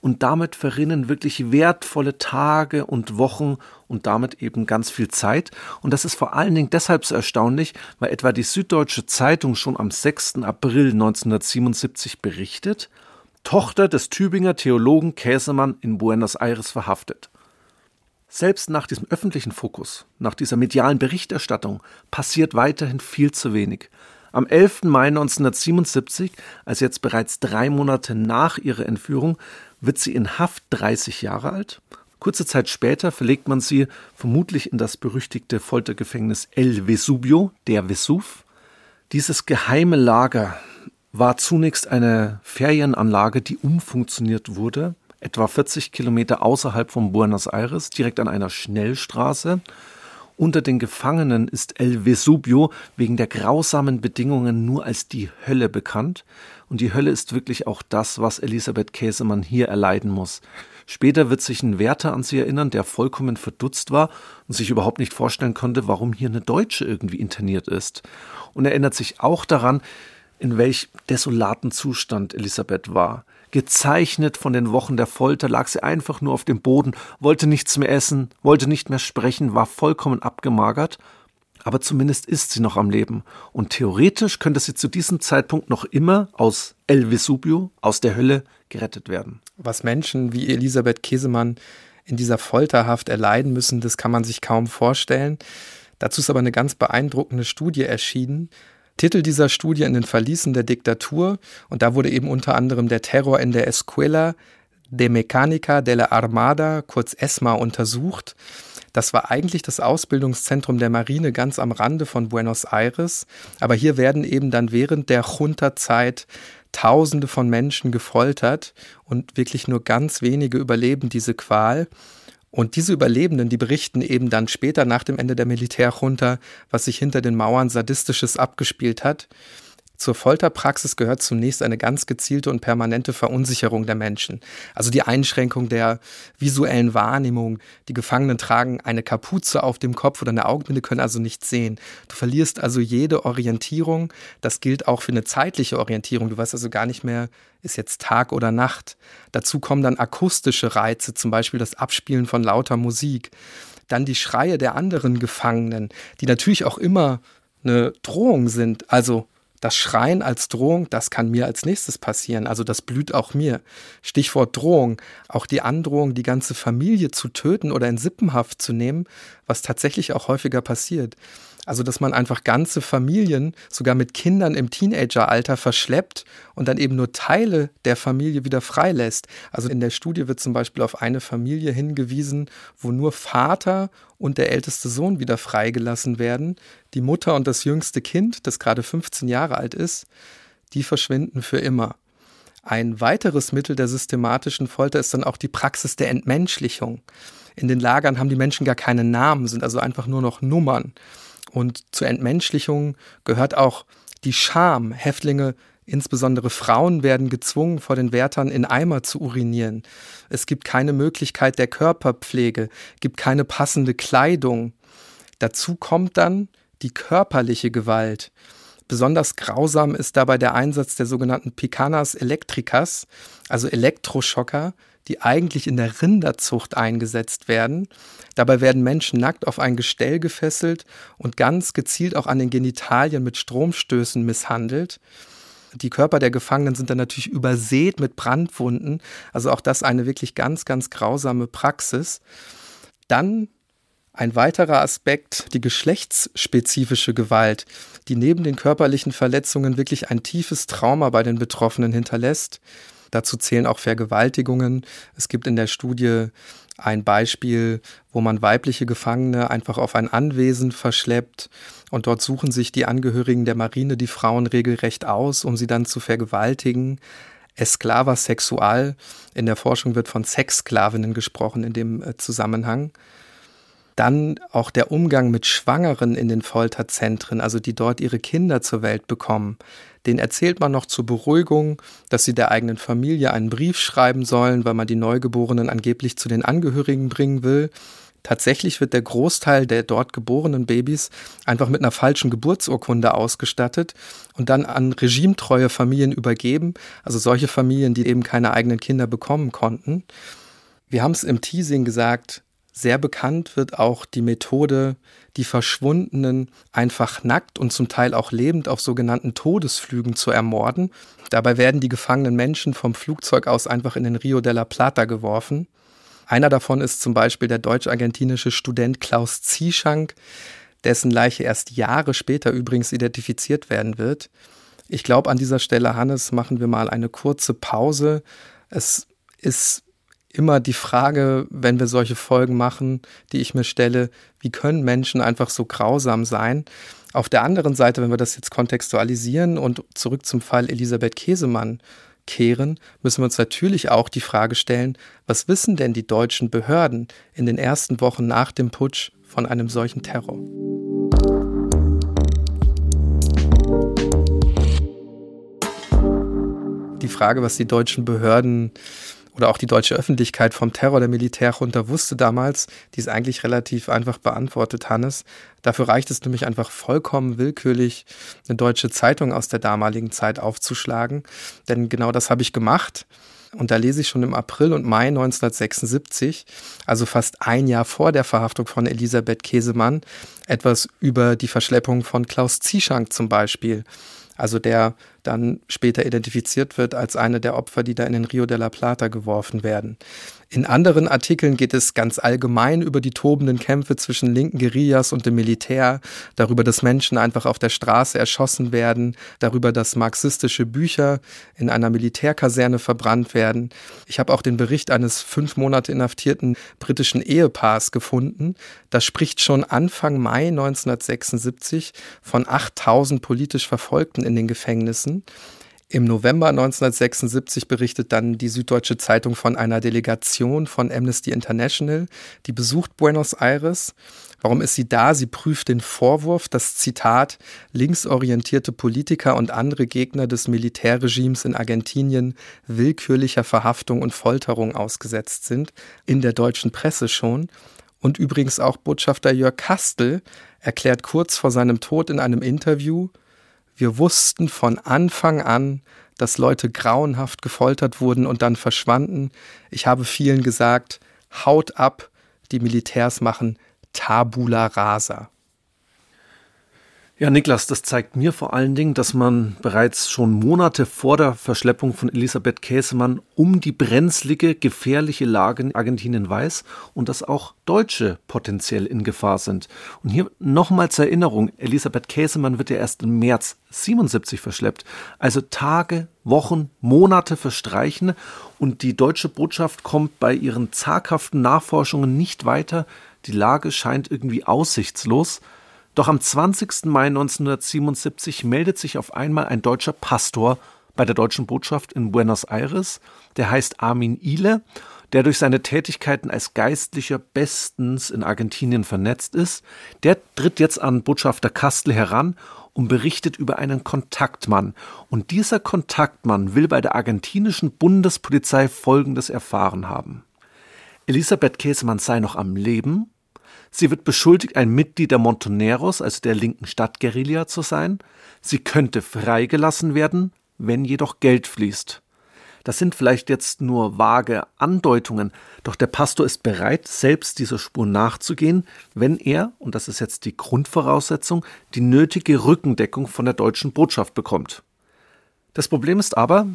Und damit verrinnen wirklich wertvolle Tage und Wochen und damit eben ganz viel Zeit. Und das ist vor allen Dingen deshalb so erstaunlich, weil etwa die Süddeutsche Zeitung schon am 6. April 1977 berichtet, Tochter des Tübinger Theologen Käsemann in Buenos Aires verhaftet. Selbst nach diesem öffentlichen Fokus, nach dieser medialen Berichterstattung passiert weiterhin viel zu wenig. Am 11. Mai 1977, also jetzt bereits drei Monate nach ihrer Entführung, wird sie in Haft 30 Jahre alt. Kurze Zeit später verlegt man sie vermutlich in das berüchtigte Foltergefängnis El Vesubio, der Vesuv. Dieses geheime Lager war zunächst eine Ferienanlage, die umfunktioniert wurde etwa 40 Kilometer außerhalb von Buenos Aires, direkt an einer Schnellstraße. Unter den Gefangenen ist El Vesubio wegen der grausamen Bedingungen nur als die Hölle bekannt. Und die Hölle ist wirklich auch das, was Elisabeth Käsemann hier erleiden muss. Später wird sich ein Wärter an sie erinnern, der vollkommen verdutzt war und sich überhaupt nicht vorstellen konnte, warum hier eine Deutsche irgendwie interniert ist. Und er erinnert sich auch daran, in welch desolaten Zustand Elisabeth war. Gezeichnet von den Wochen der Folter lag sie einfach nur auf dem Boden, wollte nichts mehr essen, wollte nicht mehr sprechen, war vollkommen abgemagert, aber zumindest ist sie noch am Leben. Und theoretisch könnte sie zu diesem Zeitpunkt noch immer aus El Vesubio, aus der Hölle, gerettet werden. Was Menschen wie Elisabeth Käsemann in dieser Folterhaft erleiden müssen, das kann man sich kaum vorstellen. Dazu ist aber eine ganz beeindruckende Studie erschienen, Titel dieser Studie in den Verließen der Diktatur und da wurde eben unter anderem der Terror in der Escuela de Mecánica de la Armada, kurz ESMA, untersucht. Das war eigentlich das Ausbildungszentrum der Marine ganz am Rande von Buenos Aires, aber hier werden eben dann während der Junta-Zeit Tausende von Menschen gefoltert und wirklich nur ganz wenige überleben diese Qual. Und diese Überlebenden, die berichten eben dann später nach dem Ende der Militärjunta, was sich hinter den Mauern sadistisches abgespielt hat. Zur Folterpraxis gehört zunächst eine ganz gezielte und permanente Verunsicherung der Menschen. Also die Einschränkung der visuellen Wahrnehmung. Die Gefangenen tragen eine Kapuze auf dem Kopf oder eine Augenbinde, können also nichts sehen. Du verlierst also jede Orientierung. Das gilt auch für eine zeitliche Orientierung. Du weißt also gar nicht mehr, ist jetzt Tag oder Nacht. Dazu kommen dann akustische Reize, zum Beispiel das Abspielen von lauter Musik. Dann die Schreie der anderen Gefangenen, die natürlich auch immer eine Drohung sind. Also das Schreien als Drohung, das kann mir als nächstes passieren. Also das blüht auch mir. Stichwort Drohung. Auch die Androhung, die ganze Familie zu töten oder in Sippenhaft zu nehmen, was tatsächlich auch häufiger passiert. Also, dass man einfach ganze Familien, sogar mit Kindern im Teenageralter, verschleppt und dann eben nur Teile der Familie wieder freilässt. Also in der Studie wird zum Beispiel auf eine Familie hingewiesen, wo nur Vater und der älteste Sohn wieder freigelassen werden. Die Mutter und das jüngste Kind, das gerade 15 Jahre alt ist, die verschwinden für immer. Ein weiteres Mittel der systematischen Folter ist dann auch die Praxis der Entmenschlichung. In den Lagern haben die Menschen gar keine Namen, sind also einfach nur noch Nummern. Und zur Entmenschlichung gehört auch die Scham. Häftlinge, insbesondere Frauen, werden gezwungen, vor den Wärtern in Eimer zu urinieren. Es gibt keine Möglichkeit der Körperpflege, gibt keine passende Kleidung. Dazu kommt dann die körperliche Gewalt. Besonders grausam ist dabei der Einsatz der sogenannten Picanas electricas, also Elektroschocker, die eigentlich in der Rinderzucht eingesetzt werden. Dabei werden Menschen nackt auf ein Gestell gefesselt und ganz gezielt auch an den Genitalien mit Stromstößen misshandelt. Die Körper der Gefangenen sind dann natürlich übersät mit Brandwunden. Also auch das eine wirklich ganz, ganz grausame Praxis. Dann ein weiterer Aspekt, die geschlechtsspezifische Gewalt, die neben den körperlichen Verletzungen wirklich ein tiefes Trauma bei den Betroffenen hinterlässt. Dazu zählen auch Vergewaltigungen. Es gibt in der Studie ein Beispiel, wo man weibliche Gefangene einfach auf ein Anwesen verschleppt und dort suchen sich die Angehörigen der Marine die Frauen regelrecht aus, um sie dann zu vergewaltigen. Esclava sexual. In der Forschung wird von Sexsklavinnen gesprochen in dem äh, Zusammenhang. Dann auch der Umgang mit Schwangeren in den Folterzentren, also die dort ihre Kinder zur Welt bekommen. Den erzählt man noch zur Beruhigung, dass sie der eigenen Familie einen Brief schreiben sollen, weil man die Neugeborenen angeblich zu den Angehörigen bringen will. Tatsächlich wird der Großteil der dort geborenen Babys einfach mit einer falschen Geburtsurkunde ausgestattet und dann an regimetreue Familien übergeben, also solche Familien, die eben keine eigenen Kinder bekommen konnten. Wir haben es im Teasing gesagt, sehr bekannt wird auch die Methode, die Verschwundenen einfach nackt und zum Teil auch lebend auf sogenannten Todesflügen zu ermorden. Dabei werden die gefangenen Menschen vom Flugzeug aus einfach in den Rio de la Plata geworfen. Einer davon ist zum Beispiel der deutsch-argentinische Student Klaus Zieschank, dessen Leiche erst Jahre später übrigens identifiziert werden wird. Ich glaube, an dieser Stelle, Hannes, machen wir mal eine kurze Pause. Es ist immer die Frage, wenn wir solche Folgen machen, die ich mir stelle, wie können Menschen einfach so grausam sein? Auf der anderen Seite, wenn wir das jetzt kontextualisieren und zurück zum Fall Elisabeth Käsemann kehren, müssen wir uns natürlich auch die Frage stellen, was wissen denn die deutschen Behörden in den ersten Wochen nach dem Putsch von einem solchen Terror? Die Frage, was die deutschen Behörden oder auch die deutsche Öffentlichkeit vom Terror der Militärjunta wusste damals, die ist eigentlich relativ einfach beantwortet, Hannes. Dafür reicht es nämlich einfach vollkommen willkürlich, eine deutsche Zeitung aus der damaligen Zeit aufzuschlagen. Denn genau das habe ich gemacht. Und da lese ich schon im April und Mai 1976, also fast ein Jahr vor der Verhaftung von Elisabeth Käsemann, etwas über die Verschleppung von Klaus Zieschank zum Beispiel also der dann später identifiziert wird als eine der Opfer, die da in den Rio de la Plata geworfen werden. In anderen Artikeln geht es ganz allgemein über die tobenden Kämpfe zwischen linken Guerillas und dem Militär, darüber, dass Menschen einfach auf der Straße erschossen werden, darüber, dass marxistische Bücher in einer Militärkaserne verbrannt werden. Ich habe auch den Bericht eines fünf Monate inhaftierten britischen Ehepaars gefunden. Das spricht schon Anfang Mai 1976 von 8000 politisch Verfolgten in den Gefängnissen. Im November 1976 berichtet dann die Süddeutsche Zeitung von einer Delegation von Amnesty International, die besucht Buenos Aires. Warum ist sie da? Sie prüft den Vorwurf, dass Zitat linksorientierte Politiker und andere Gegner des Militärregimes in Argentinien willkürlicher Verhaftung und Folterung ausgesetzt sind, in der deutschen Presse schon. Und übrigens auch Botschafter Jörg Kastel erklärt kurz vor seinem Tod in einem Interview, wir wussten von Anfang an, dass Leute grauenhaft gefoltert wurden und dann verschwanden. Ich habe vielen gesagt, haut ab, die Militärs machen Tabula rasa. Ja, Niklas, das zeigt mir vor allen Dingen, dass man bereits schon Monate vor der Verschleppung von Elisabeth Käsemann um die brenzlige, gefährliche Lage in Argentinien weiß und dass auch Deutsche potenziell in Gefahr sind. Und hier nochmal zur Erinnerung, Elisabeth Käsemann wird ja erst im März 77 verschleppt. Also Tage, Wochen, Monate verstreichen und die deutsche Botschaft kommt bei ihren zaghaften Nachforschungen nicht weiter. Die Lage scheint irgendwie aussichtslos. Doch am 20. Mai 1977 meldet sich auf einmal ein deutscher Pastor bei der deutschen Botschaft in Buenos Aires. Der heißt Armin Ile, der durch seine Tätigkeiten als Geistlicher bestens in Argentinien vernetzt ist. Der tritt jetzt an Botschafter Kastel heran und berichtet über einen Kontaktmann. Und dieser Kontaktmann will bei der argentinischen Bundespolizei Folgendes erfahren haben. Elisabeth Käsemann sei noch am Leben Sie wird beschuldigt, ein Mitglied der Montoneros, also der linken Stadtguerilla, zu sein. Sie könnte freigelassen werden, wenn jedoch Geld fließt. Das sind vielleicht jetzt nur vage Andeutungen, doch der Pastor ist bereit, selbst dieser Spur nachzugehen, wenn er, und das ist jetzt die Grundvoraussetzung, die nötige Rückendeckung von der deutschen Botschaft bekommt. Das Problem ist aber,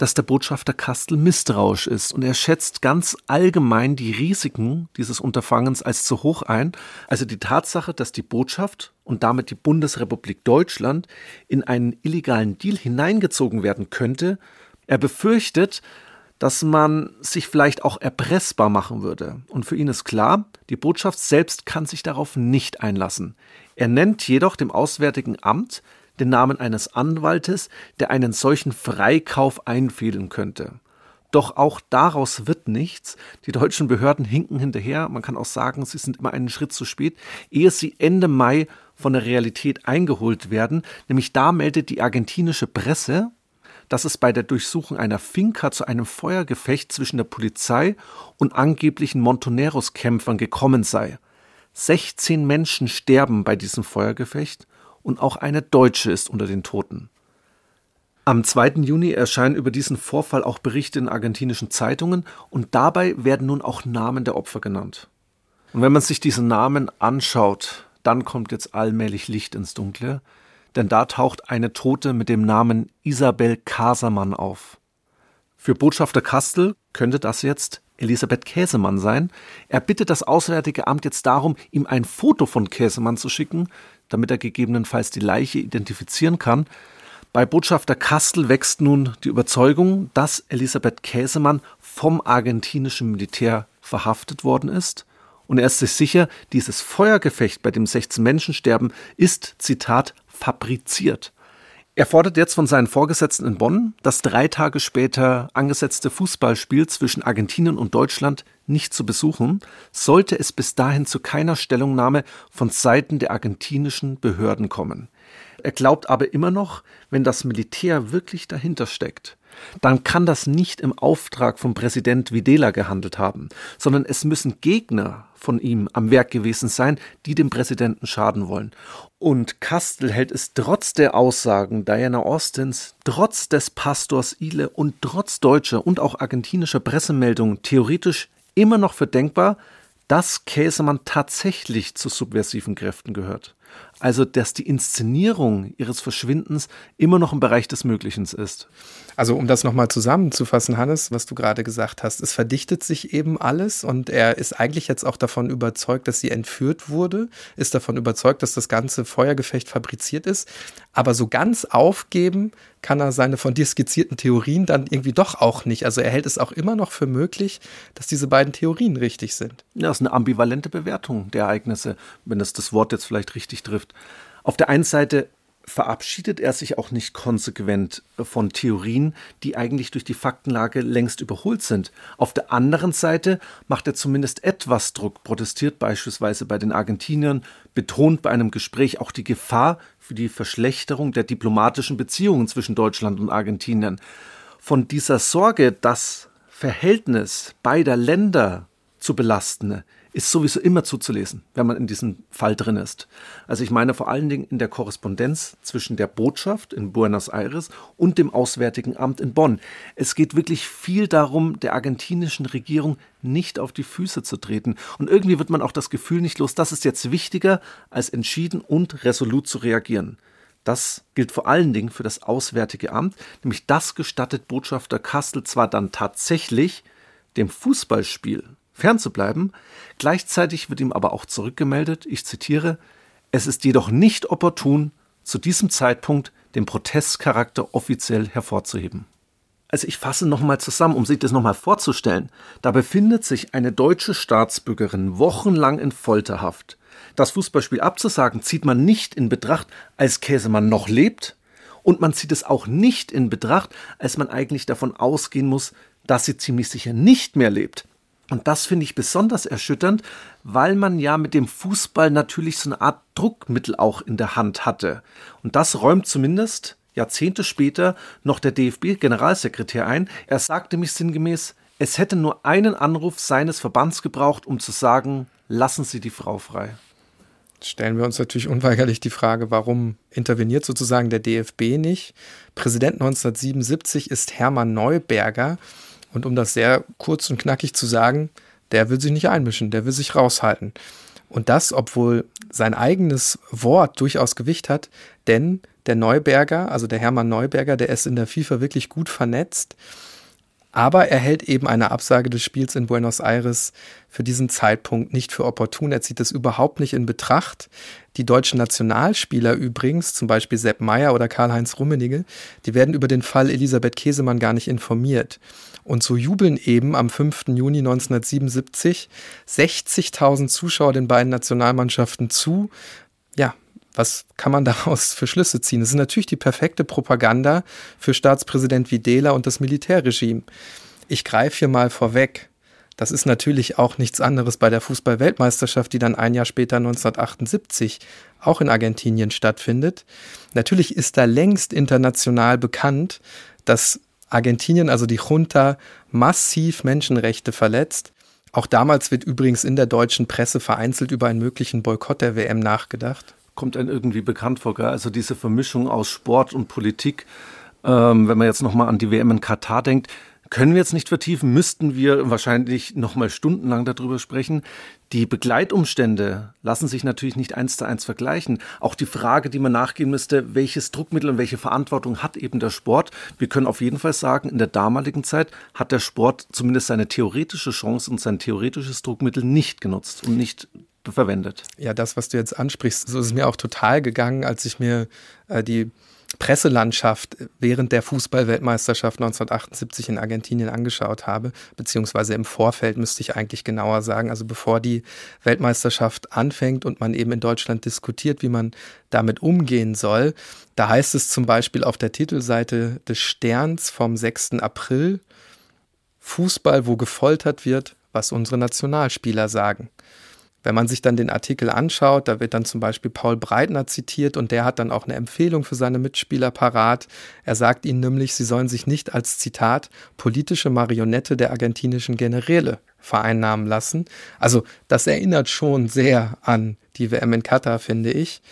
dass der Botschafter Kastel misstrauisch ist und er schätzt ganz allgemein die Risiken dieses Unterfangens als zu hoch ein, also die Tatsache, dass die Botschaft und damit die Bundesrepublik Deutschland in einen illegalen Deal hineingezogen werden könnte. Er befürchtet, dass man sich vielleicht auch erpressbar machen würde. Und für ihn ist klar, die Botschaft selbst kann sich darauf nicht einlassen. Er nennt jedoch dem Auswärtigen Amt den Namen eines Anwaltes, der einen solchen Freikauf einfehlen könnte. Doch auch daraus wird nichts. Die deutschen Behörden hinken hinterher. Man kann auch sagen, sie sind immer einen Schritt zu spät, ehe sie Ende Mai von der Realität eingeholt werden. Nämlich da meldet die argentinische Presse, dass es bei der Durchsuchung einer Finca zu einem Feuergefecht zwischen der Polizei und angeblichen Montoneros-Kämpfern gekommen sei. 16 Menschen sterben bei diesem Feuergefecht und auch eine Deutsche ist unter den Toten. Am 2. Juni erscheinen über diesen Vorfall auch Berichte in argentinischen Zeitungen und dabei werden nun auch Namen der Opfer genannt. Und wenn man sich diese Namen anschaut, dann kommt jetzt allmählich Licht ins Dunkle, denn da taucht eine Tote mit dem Namen Isabel Casermann auf. Für Botschafter Kastel könnte das jetzt Elisabeth Käsemann sein. Er bittet das Auswärtige Amt jetzt darum, ihm ein Foto von Käsemann zu schicken, damit er gegebenenfalls die Leiche identifizieren kann. Bei Botschafter Kastel wächst nun die Überzeugung, dass Elisabeth Käsemann vom argentinischen Militär verhaftet worden ist. Und er ist sich sicher, dieses Feuergefecht, bei dem 16 Menschen sterben, ist, Zitat, fabriziert. Er fordert jetzt von seinen Vorgesetzten in Bonn, das drei Tage später angesetzte Fußballspiel zwischen Argentinien und Deutschland nicht zu besuchen, sollte es bis dahin zu keiner Stellungnahme von Seiten der argentinischen Behörden kommen. Er glaubt aber immer noch, wenn das Militär wirklich dahinter steckt, dann kann das nicht im Auftrag von Präsident Videla gehandelt haben, sondern es müssen Gegner von ihm am Werk gewesen sein, die dem Präsidenten schaden wollen. Und Kastel hält es trotz der Aussagen Diana Austins, trotz des Pastors Ile und trotz deutscher und auch argentinischer Pressemeldungen theoretisch immer noch für denkbar, dass Käsemann tatsächlich zu subversiven Kräften gehört. Also, dass die Inszenierung ihres Verschwindens immer noch im Bereich des Möglichen ist. Also, um das nochmal zusammenzufassen, Hannes, was du gerade gesagt hast, es verdichtet sich eben alles und er ist eigentlich jetzt auch davon überzeugt, dass sie entführt wurde, ist davon überzeugt, dass das ganze Feuergefecht fabriziert ist. Aber so ganz aufgeben kann er seine von dir skizzierten Theorien dann irgendwie doch auch nicht. Also, er hält es auch immer noch für möglich, dass diese beiden Theorien richtig sind. Ja, das ist eine ambivalente Bewertung der Ereignisse, wenn es das Wort jetzt vielleicht richtig trifft. Auf der einen Seite verabschiedet er sich auch nicht konsequent von Theorien, die eigentlich durch die Faktenlage längst überholt sind. Auf der anderen Seite macht er zumindest etwas Druck, protestiert beispielsweise bei den Argentiniern, betont bei einem Gespräch auch die Gefahr für die Verschlechterung der diplomatischen Beziehungen zwischen Deutschland und Argentinien. Von dieser Sorge, das Verhältnis beider Länder zu belasten, ist sowieso immer zuzulesen, wenn man in diesem Fall drin ist. Also ich meine vor allen Dingen in der Korrespondenz zwischen der Botschaft in Buenos Aires und dem Auswärtigen Amt in Bonn. Es geht wirklich viel darum, der argentinischen Regierung nicht auf die Füße zu treten. Und irgendwie wird man auch das Gefühl nicht los, das ist jetzt wichtiger, als entschieden und resolut zu reagieren. Das gilt vor allen Dingen für das Auswärtige Amt, nämlich das gestattet Botschafter Kastel zwar dann tatsächlich, dem Fußballspiel fernzubleiben. Gleichzeitig wird ihm aber auch zurückgemeldet, ich zitiere, es ist jedoch nicht opportun, zu diesem Zeitpunkt den Protestcharakter offiziell hervorzuheben. Also ich fasse nochmal zusammen, um sich das nochmal vorzustellen. Da befindet sich eine deutsche Staatsbürgerin wochenlang in Folterhaft. Das Fußballspiel abzusagen, zieht man nicht in Betracht, als Käsemann noch lebt. Und man zieht es auch nicht in Betracht, als man eigentlich davon ausgehen muss, dass sie ziemlich sicher nicht mehr lebt. Und das finde ich besonders erschütternd, weil man ja mit dem Fußball natürlich so eine Art Druckmittel auch in der Hand hatte. Und das räumt zumindest Jahrzehnte später noch der DFB-Generalsekretär ein. Er sagte mich sinngemäß, es hätte nur einen Anruf seines Verbands gebraucht, um zu sagen, lassen Sie die Frau frei. Stellen wir uns natürlich unweigerlich die Frage, warum interveniert sozusagen der DFB nicht? Präsident 1977 ist Hermann Neuberger. Und um das sehr kurz und knackig zu sagen, der will sich nicht einmischen, der will sich raushalten. Und das, obwohl sein eigenes Wort durchaus Gewicht hat, denn der Neuberger, also der Hermann Neuberger, der ist in der FIFA wirklich gut vernetzt. Aber er hält eben eine Absage des Spiels in Buenos Aires für diesen Zeitpunkt nicht für opportun. Er zieht es überhaupt nicht in Betracht. Die deutschen Nationalspieler übrigens, zum Beispiel Sepp Meyer oder Karl-Heinz Rummenigge, die werden über den Fall Elisabeth Käsemann gar nicht informiert. Und so jubeln eben am 5. Juni 1977 60.000 Zuschauer den beiden Nationalmannschaften zu. Ja, was kann man [laughs] daraus für Schlüsse ziehen? Es ist natürlich die perfekte Propaganda für Staatspräsident Videla und das Militärregime. Ich greife hier mal vorweg. Das ist natürlich auch nichts anderes bei der Fußball-Weltmeisterschaft, die dann ein Jahr später 1978 auch in Argentinien stattfindet. Natürlich ist da längst international bekannt, dass Argentinien, also die Junta, massiv Menschenrechte verletzt. Auch damals wird übrigens in der deutschen Presse vereinzelt über einen möglichen Boykott der WM nachgedacht. Kommt einem irgendwie bekannt vor, gell? also diese Vermischung aus Sport und Politik. Ähm, wenn man jetzt nochmal an die WM in Katar denkt, können wir jetzt nicht vertiefen, müssten wir wahrscheinlich noch mal stundenlang darüber sprechen. Die Begleitumstände lassen sich natürlich nicht eins zu eins vergleichen. Auch die Frage, die man nachgehen müsste, welches Druckmittel und welche Verantwortung hat eben der Sport? Wir können auf jeden Fall sagen, in der damaligen Zeit hat der Sport zumindest seine theoretische Chance und sein theoretisches Druckmittel nicht genutzt und nicht verwendet. Ja, das, was du jetzt ansprichst, so ist es mir auch total gegangen, als ich mir äh, die Presselandschaft während der Fußballweltmeisterschaft 1978 in Argentinien angeschaut habe, beziehungsweise im Vorfeld müsste ich eigentlich genauer sagen, also bevor die Weltmeisterschaft anfängt und man eben in Deutschland diskutiert, wie man damit umgehen soll, da heißt es zum Beispiel auf der Titelseite des Sterns vom 6. April, Fußball, wo gefoltert wird, was unsere Nationalspieler sagen. Wenn man sich dann den Artikel anschaut, da wird dann zum Beispiel Paul Breitner zitiert und der hat dann auch eine Empfehlung für seine Mitspieler parat. Er sagt ihnen nämlich, sie sollen sich nicht als Zitat politische Marionette der argentinischen Generäle vereinnahmen lassen. Also das erinnert schon sehr an die WM in Katar, finde ich.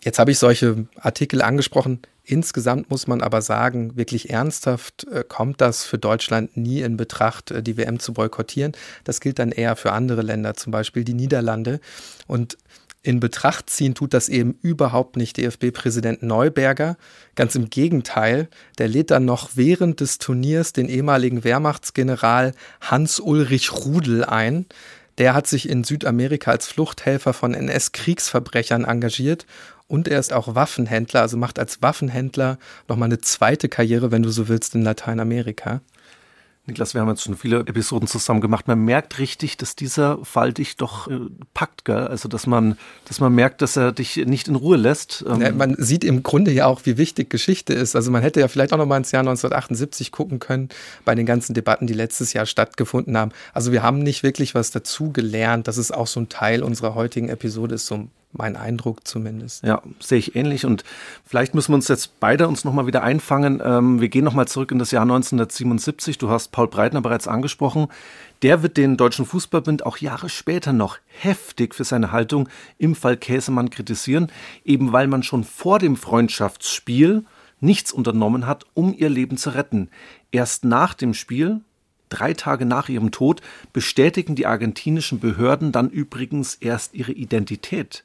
Jetzt habe ich solche Artikel angesprochen. Insgesamt muss man aber sagen, wirklich ernsthaft äh, kommt das für Deutschland nie in Betracht, äh, die WM zu boykottieren. Das gilt dann eher für andere Länder, zum Beispiel die Niederlande. Und in Betracht ziehen tut das eben überhaupt nicht DFB-Präsident Neuberger. Ganz im Gegenteil, der lädt dann noch während des Turniers den ehemaligen Wehrmachtsgeneral Hans-Ulrich Rudel ein. Der hat sich in Südamerika als Fluchthelfer von NS-Kriegsverbrechern engagiert und er ist auch Waffenhändler, also macht als Waffenhändler nochmal eine zweite Karriere, wenn du so willst, in Lateinamerika. Niklas, wir haben jetzt schon viele Episoden zusammen gemacht. Man merkt richtig, dass dieser Fall dich doch äh, packt, gell? Also, dass man, dass man merkt, dass er dich nicht in Ruhe lässt. Ähm ja, man sieht im Grunde ja auch, wie wichtig Geschichte ist. Also, man hätte ja vielleicht auch noch mal ins Jahr 1978 gucken können bei den ganzen Debatten, die letztes Jahr stattgefunden haben. Also, wir haben nicht wirklich was dazu gelernt. Das ist auch so ein Teil unserer heutigen Episode, ist so mein Eindruck zumindest. Ja, sehe ich ähnlich. Und vielleicht müssen wir uns jetzt beide uns nochmal wieder einfangen. Ähm, wir gehen nochmal zurück in das Jahr 1977. Du hast Paul Breitner bereits angesprochen. Der wird den Deutschen Fußballbund auch Jahre später noch heftig für seine Haltung im Fall Käsemann kritisieren, eben weil man schon vor dem Freundschaftsspiel nichts unternommen hat, um ihr Leben zu retten. Erst nach dem Spiel, drei Tage nach ihrem Tod, bestätigen die argentinischen Behörden dann übrigens erst ihre Identität.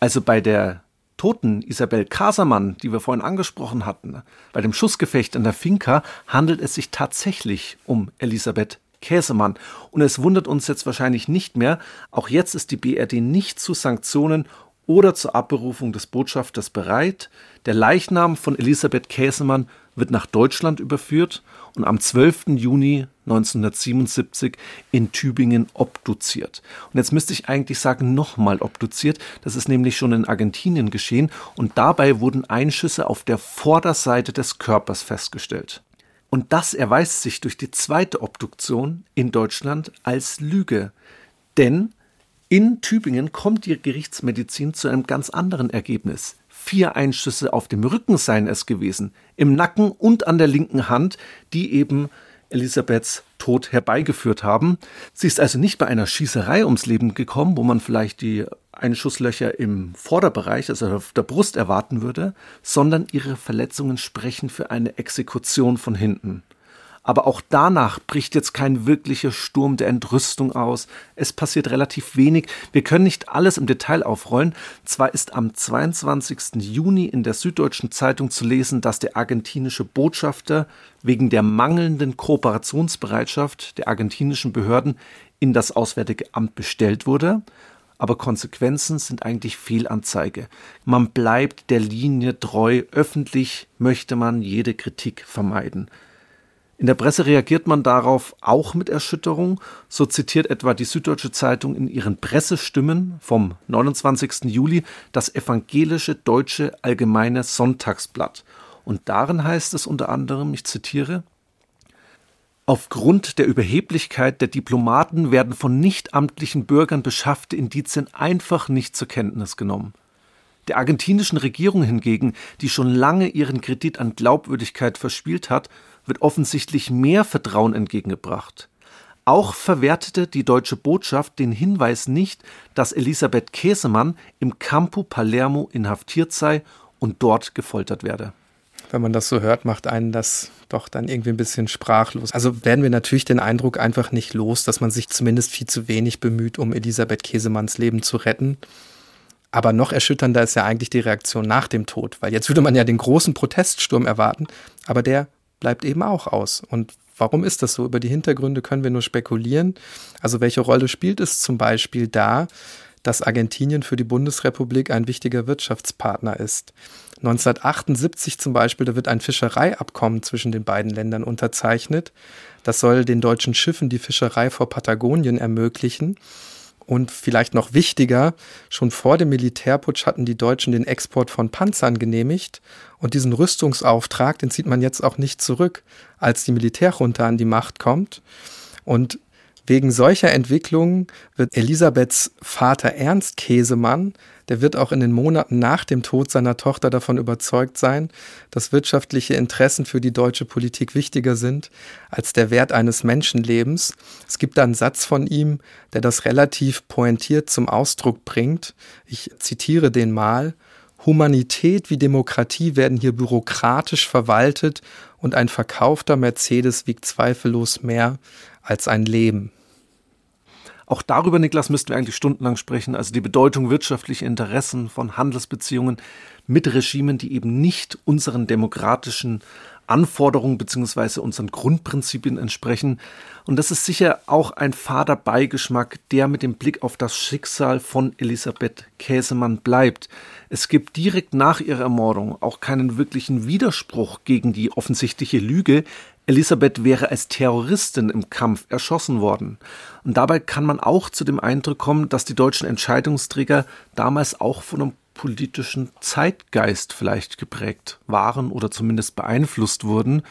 Also bei der toten Isabel Casermann, die wir vorhin angesprochen hatten, bei dem Schussgefecht an der Finca, handelt es sich tatsächlich um Elisabeth Käsemann. Und es wundert uns jetzt wahrscheinlich nicht mehr, auch jetzt ist die BRD nicht zu Sanktionen oder zur Abberufung des Botschafters bereit. Der Leichnam von Elisabeth Käsemann wird nach Deutschland überführt und am 12. Juni 1977 in Tübingen obduziert. Und jetzt müsste ich eigentlich sagen, nochmal obduziert. Das ist nämlich schon in Argentinien geschehen und dabei wurden Einschüsse auf der Vorderseite des Körpers festgestellt. Und das erweist sich durch die zweite Obduktion in Deutschland als Lüge. Denn in Tübingen kommt die Gerichtsmedizin zu einem ganz anderen Ergebnis. Vier Einschüsse auf dem Rücken seien es gewesen, im Nacken und an der linken Hand, die eben Elisabeths Tod herbeigeführt haben. Sie ist also nicht bei einer Schießerei ums Leben gekommen, wo man vielleicht die Einschusslöcher im Vorderbereich, also auf der Brust erwarten würde, sondern ihre Verletzungen sprechen für eine Exekution von hinten. Aber auch danach bricht jetzt kein wirklicher Sturm der Entrüstung aus. Es passiert relativ wenig. Wir können nicht alles im Detail aufrollen. Zwar ist am 22. Juni in der Süddeutschen Zeitung zu lesen, dass der argentinische Botschafter wegen der mangelnden Kooperationsbereitschaft der argentinischen Behörden in das Auswärtige Amt bestellt wurde aber Konsequenzen sind eigentlich Fehlanzeige. Man bleibt der Linie treu, öffentlich möchte man jede Kritik vermeiden. In der Presse reagiert man darauf auch mit Erschütterung. So zitiert etwa die Süddeutsche Zeitung in ihren Pressestimmen vom 29. Juli das evangelische deutsche allgemeine Sonntagsblatt. Und darin heißt es unter anderem, ich zitiere, Aufgrund der Überheblichkeit der Diplomaten werden von nichtamtlichen Bürgern beschaffte Indizien einfach nicht zur Kenntnis genommen. Der argentinischen Regierung hingegen, die schon lange ihren Kredit an Glaubwürdigkeit verspielt hat, wird offensichtlich mehr Vertrauen entgegengebracht. Auch verwertete die deutsche Botschaft den Hinweis nicht, dass Elisabeth Käsemann im Campo Palermo inhaftiert sei und dort gefoltert werde. Wenn man das so hört, macht einen das doch dann irgendwie ein bisschen sprachlos. Also werden wir natürlich den Eindruck einfach nicht los, dass man sich zumindest viel zu wenig bemüht, um Elisabeth Käsemanns Leben zu retten. Aber noch erschütternder ist ja eigentlich die Reaktion nach dem Tod, weil jetzt würde man ja den großen Proteststurm erwarten, aber der bleibt eben auch aus. Und warum ist das so? Über die Hintergründe können wir nur spekulieren. Also welche Rolle spielt es zum Beispiel da, dass Argentinien für die Bundesrepublik ein wichtiger Wirtschaftspartner ist? 1978 zum Beispiel, da wird ein Fischereiabkommen zwischen den beiden Ländern unterzeichnet. Das soll den deutschen Schiffen die Fischerei vor Patagonien ermöglichen. Und vielleicht noch wichtiger, schon vor dem Militärputsch hatten die Deutschen den Export von Panzern genehmigt und diesen Rüstungsauftrag, den zieht man jetzt auch nicht zurück, als die Militärjunta an die Macht kommt. Und wegen solcher Entwicklungen wird Elisabeths Vater Ernst Käsemann der wird auch in den Monaten nach dem Tod seiner Tochter davon überzeugt sein, dass wirtschaftliche Interessen für die deutsche Politik wichtiger sind als der Wert eines Menschenlebens. Es gibt da einen Satz von ihm, der das relativ pointiert zum Ausdruck bringt. Ich zitiere den mal. Humanität wie Demokratie werden hier bürokratisch verwaltet und ein verkaufter Mercedes wiegt zweifellos mehr als ein Leben. Auch darüber, Niklas, müssten wir eigentlich stundenlang sprechen. Also die Bedeutung wirtschaftlicher Interessen von Handelsbeziehungen mit Regimen, die eben nicht unseren demokratischen Anforderungen beziehungsweise unseren Grundprinzipien entsprechen. Und das ist sicher auch ein fader Beigeschmack, der mit dem Blick auf das Schicksal von Elisabeth Käsemann bleibt. Es gibt direkt nach ihrer Ermordung auch keinen wirklichen Widerspruch gegen die offensichtliche Lüge, Elisabeth wäre als Terroristin im Kampf erschossen worden. Und dabei kann man auch zu dem Eindruck kommen, dass die deutschen Entscheidungsträger damals auch von einem politischen Zeitgeist vielleicht geprägt waren oder zumindest beeinflusst wurden.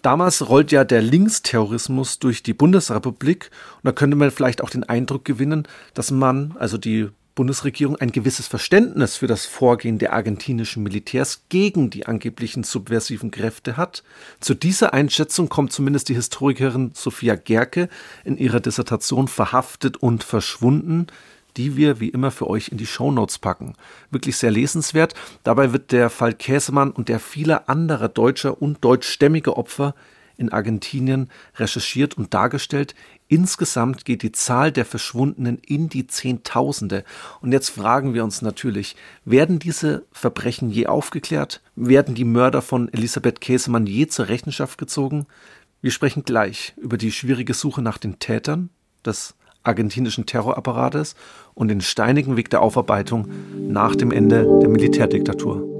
Damals rollt ja der Linksterrorismus durch die Bundesrepublik und da könnte man vielleicht auch den Eindruck gewinnen, dass man, also die Bundesregierung ein gewisses Verständnis für das Vorgehen der argentinischen Militärs gegen die angeblichen subversiven Kräfte hat. Zu dieser Einschätzung kommt zumindest die Historikerin Sophia Gerke in ihrer Dissertation Verhaftet und verschwunden, die wir wie immer für euch in die Shownotes packen. Wirklich sehr lesenswert. Dabei wird der Fall Käsemann und der vieler anderer deutscher und deutschstämmiger Opfer in Argentinien recherchiert und dargestellt. Insgesamt geht die Zahl der Verschwundenen in die Zehntausende. Und jetzt fragen wir uns natürlich, werden diese Verbrechen je aufgeklärt? Werden die Mörder von Elisabeth Käsemann je zur Rechenschaft gezogen? Wir sprechen gleich über die schwierige Suche nach den Tätern des argentinischen Terrorapparates und den steinigen Weg der Aufarbeitung nach dem Ende der Militärdiktatur.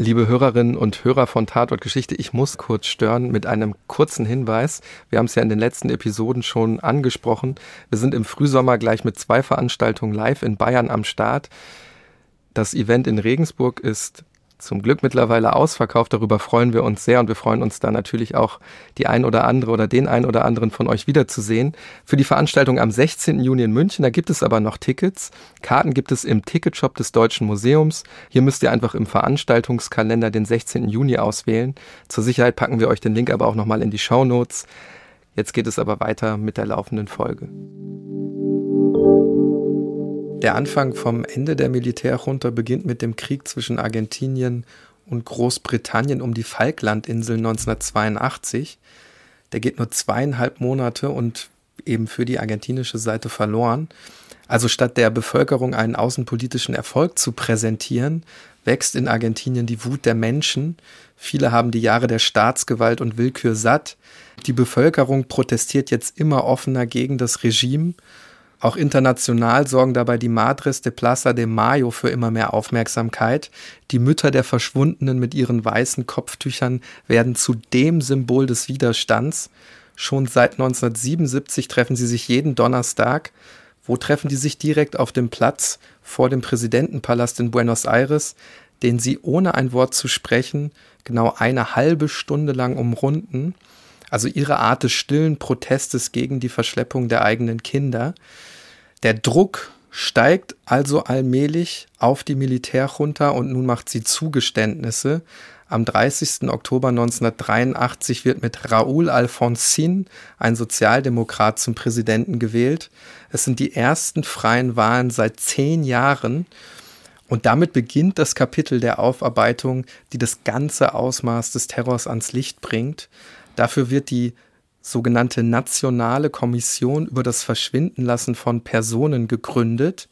Liebe Hörerinnen und Hörer von Tatort Geschichte, ich muss kurz stören mit einem kurzen Hinweis. Wir haben es ja in den letzten Episoden schon angesprochen. Wir sind im Frühsommer gleich mit zwei Veranstaltungen live in Bayern am Start. Das Event in Regensburg ist zum Glück mittlerweile ausverkauft. Darüber freuen wir uns sehr und wir freuen uns da natürlich auch, die ein oder andere oder den ein oder anderen von euch wiederzusehen. Für die Veranstaltung am 16. Juni in München, da gibt es aber noch Tickets. Karten gibt es im Ticketshop des Deutschen Museums. Hier müsst ihr einfach im Veranstaltungskalender den 16. Juni auswählen. Zur Sicherheit packen wir euch den Link aber auch nochmal in die Show Notes. Jetzt geht es aber weiter mit der laufenden Folge. Der Anfang vom Ende der Militärjunta beginnt mit dem Krieg zwischen Argentinien und Großbritannien um die Falklandinseln 1982. Der geht nur zweieinhalb Monate und eben für die argentinische Seite verloren. Also statt der Bevölkerung einen außenpolitischen Erfolg zu präsentieren, wächst in Argentinien die Wut der Menschen. Viele haben die Jahre der Staatsgewalt und Willkür satt. Die Bevölkerung protestiert jetzt immer offener gegen das Regime auch international sorgen dabei die Madres de Plaza de Mayo für immer mehr Aufmerksamkeit. Die Mütter der Verschwundenen mit ihren weißen Kopftüchern werden zu dem Symbol des Widerstands. Schon seit 1977 treffen sie sich jeden Donnerstag. Wo treffen die sich direkt auf dem Platz vor dem Präsidentenpalast in Buenos Aires, den sie ohne ein Wort zu sprechen genau eine halbe Stunde lang umrunden? Also ihre Art des stillen Protestes gegen die Verschleppung der eigenen Kinder. Der Druck steigt also allmählich auf die Militärjunta und nun macht sie Zugeständnisse. Am 30. Oktober 1983 wird mit Raúl Alfonsín ein Sozialdemokrat zum Präsidenten gewählt. Es sind die ersten freien Wahlen seit zehn Jahren. Und damit beginnt das Kapitel der Aufarbeitung, die das ganze Ausmaß des Terrors ans Licht bringt. Dafür wird die sogenannte Nationale Kommission über das Verschwindenlassen von Personen gegründet.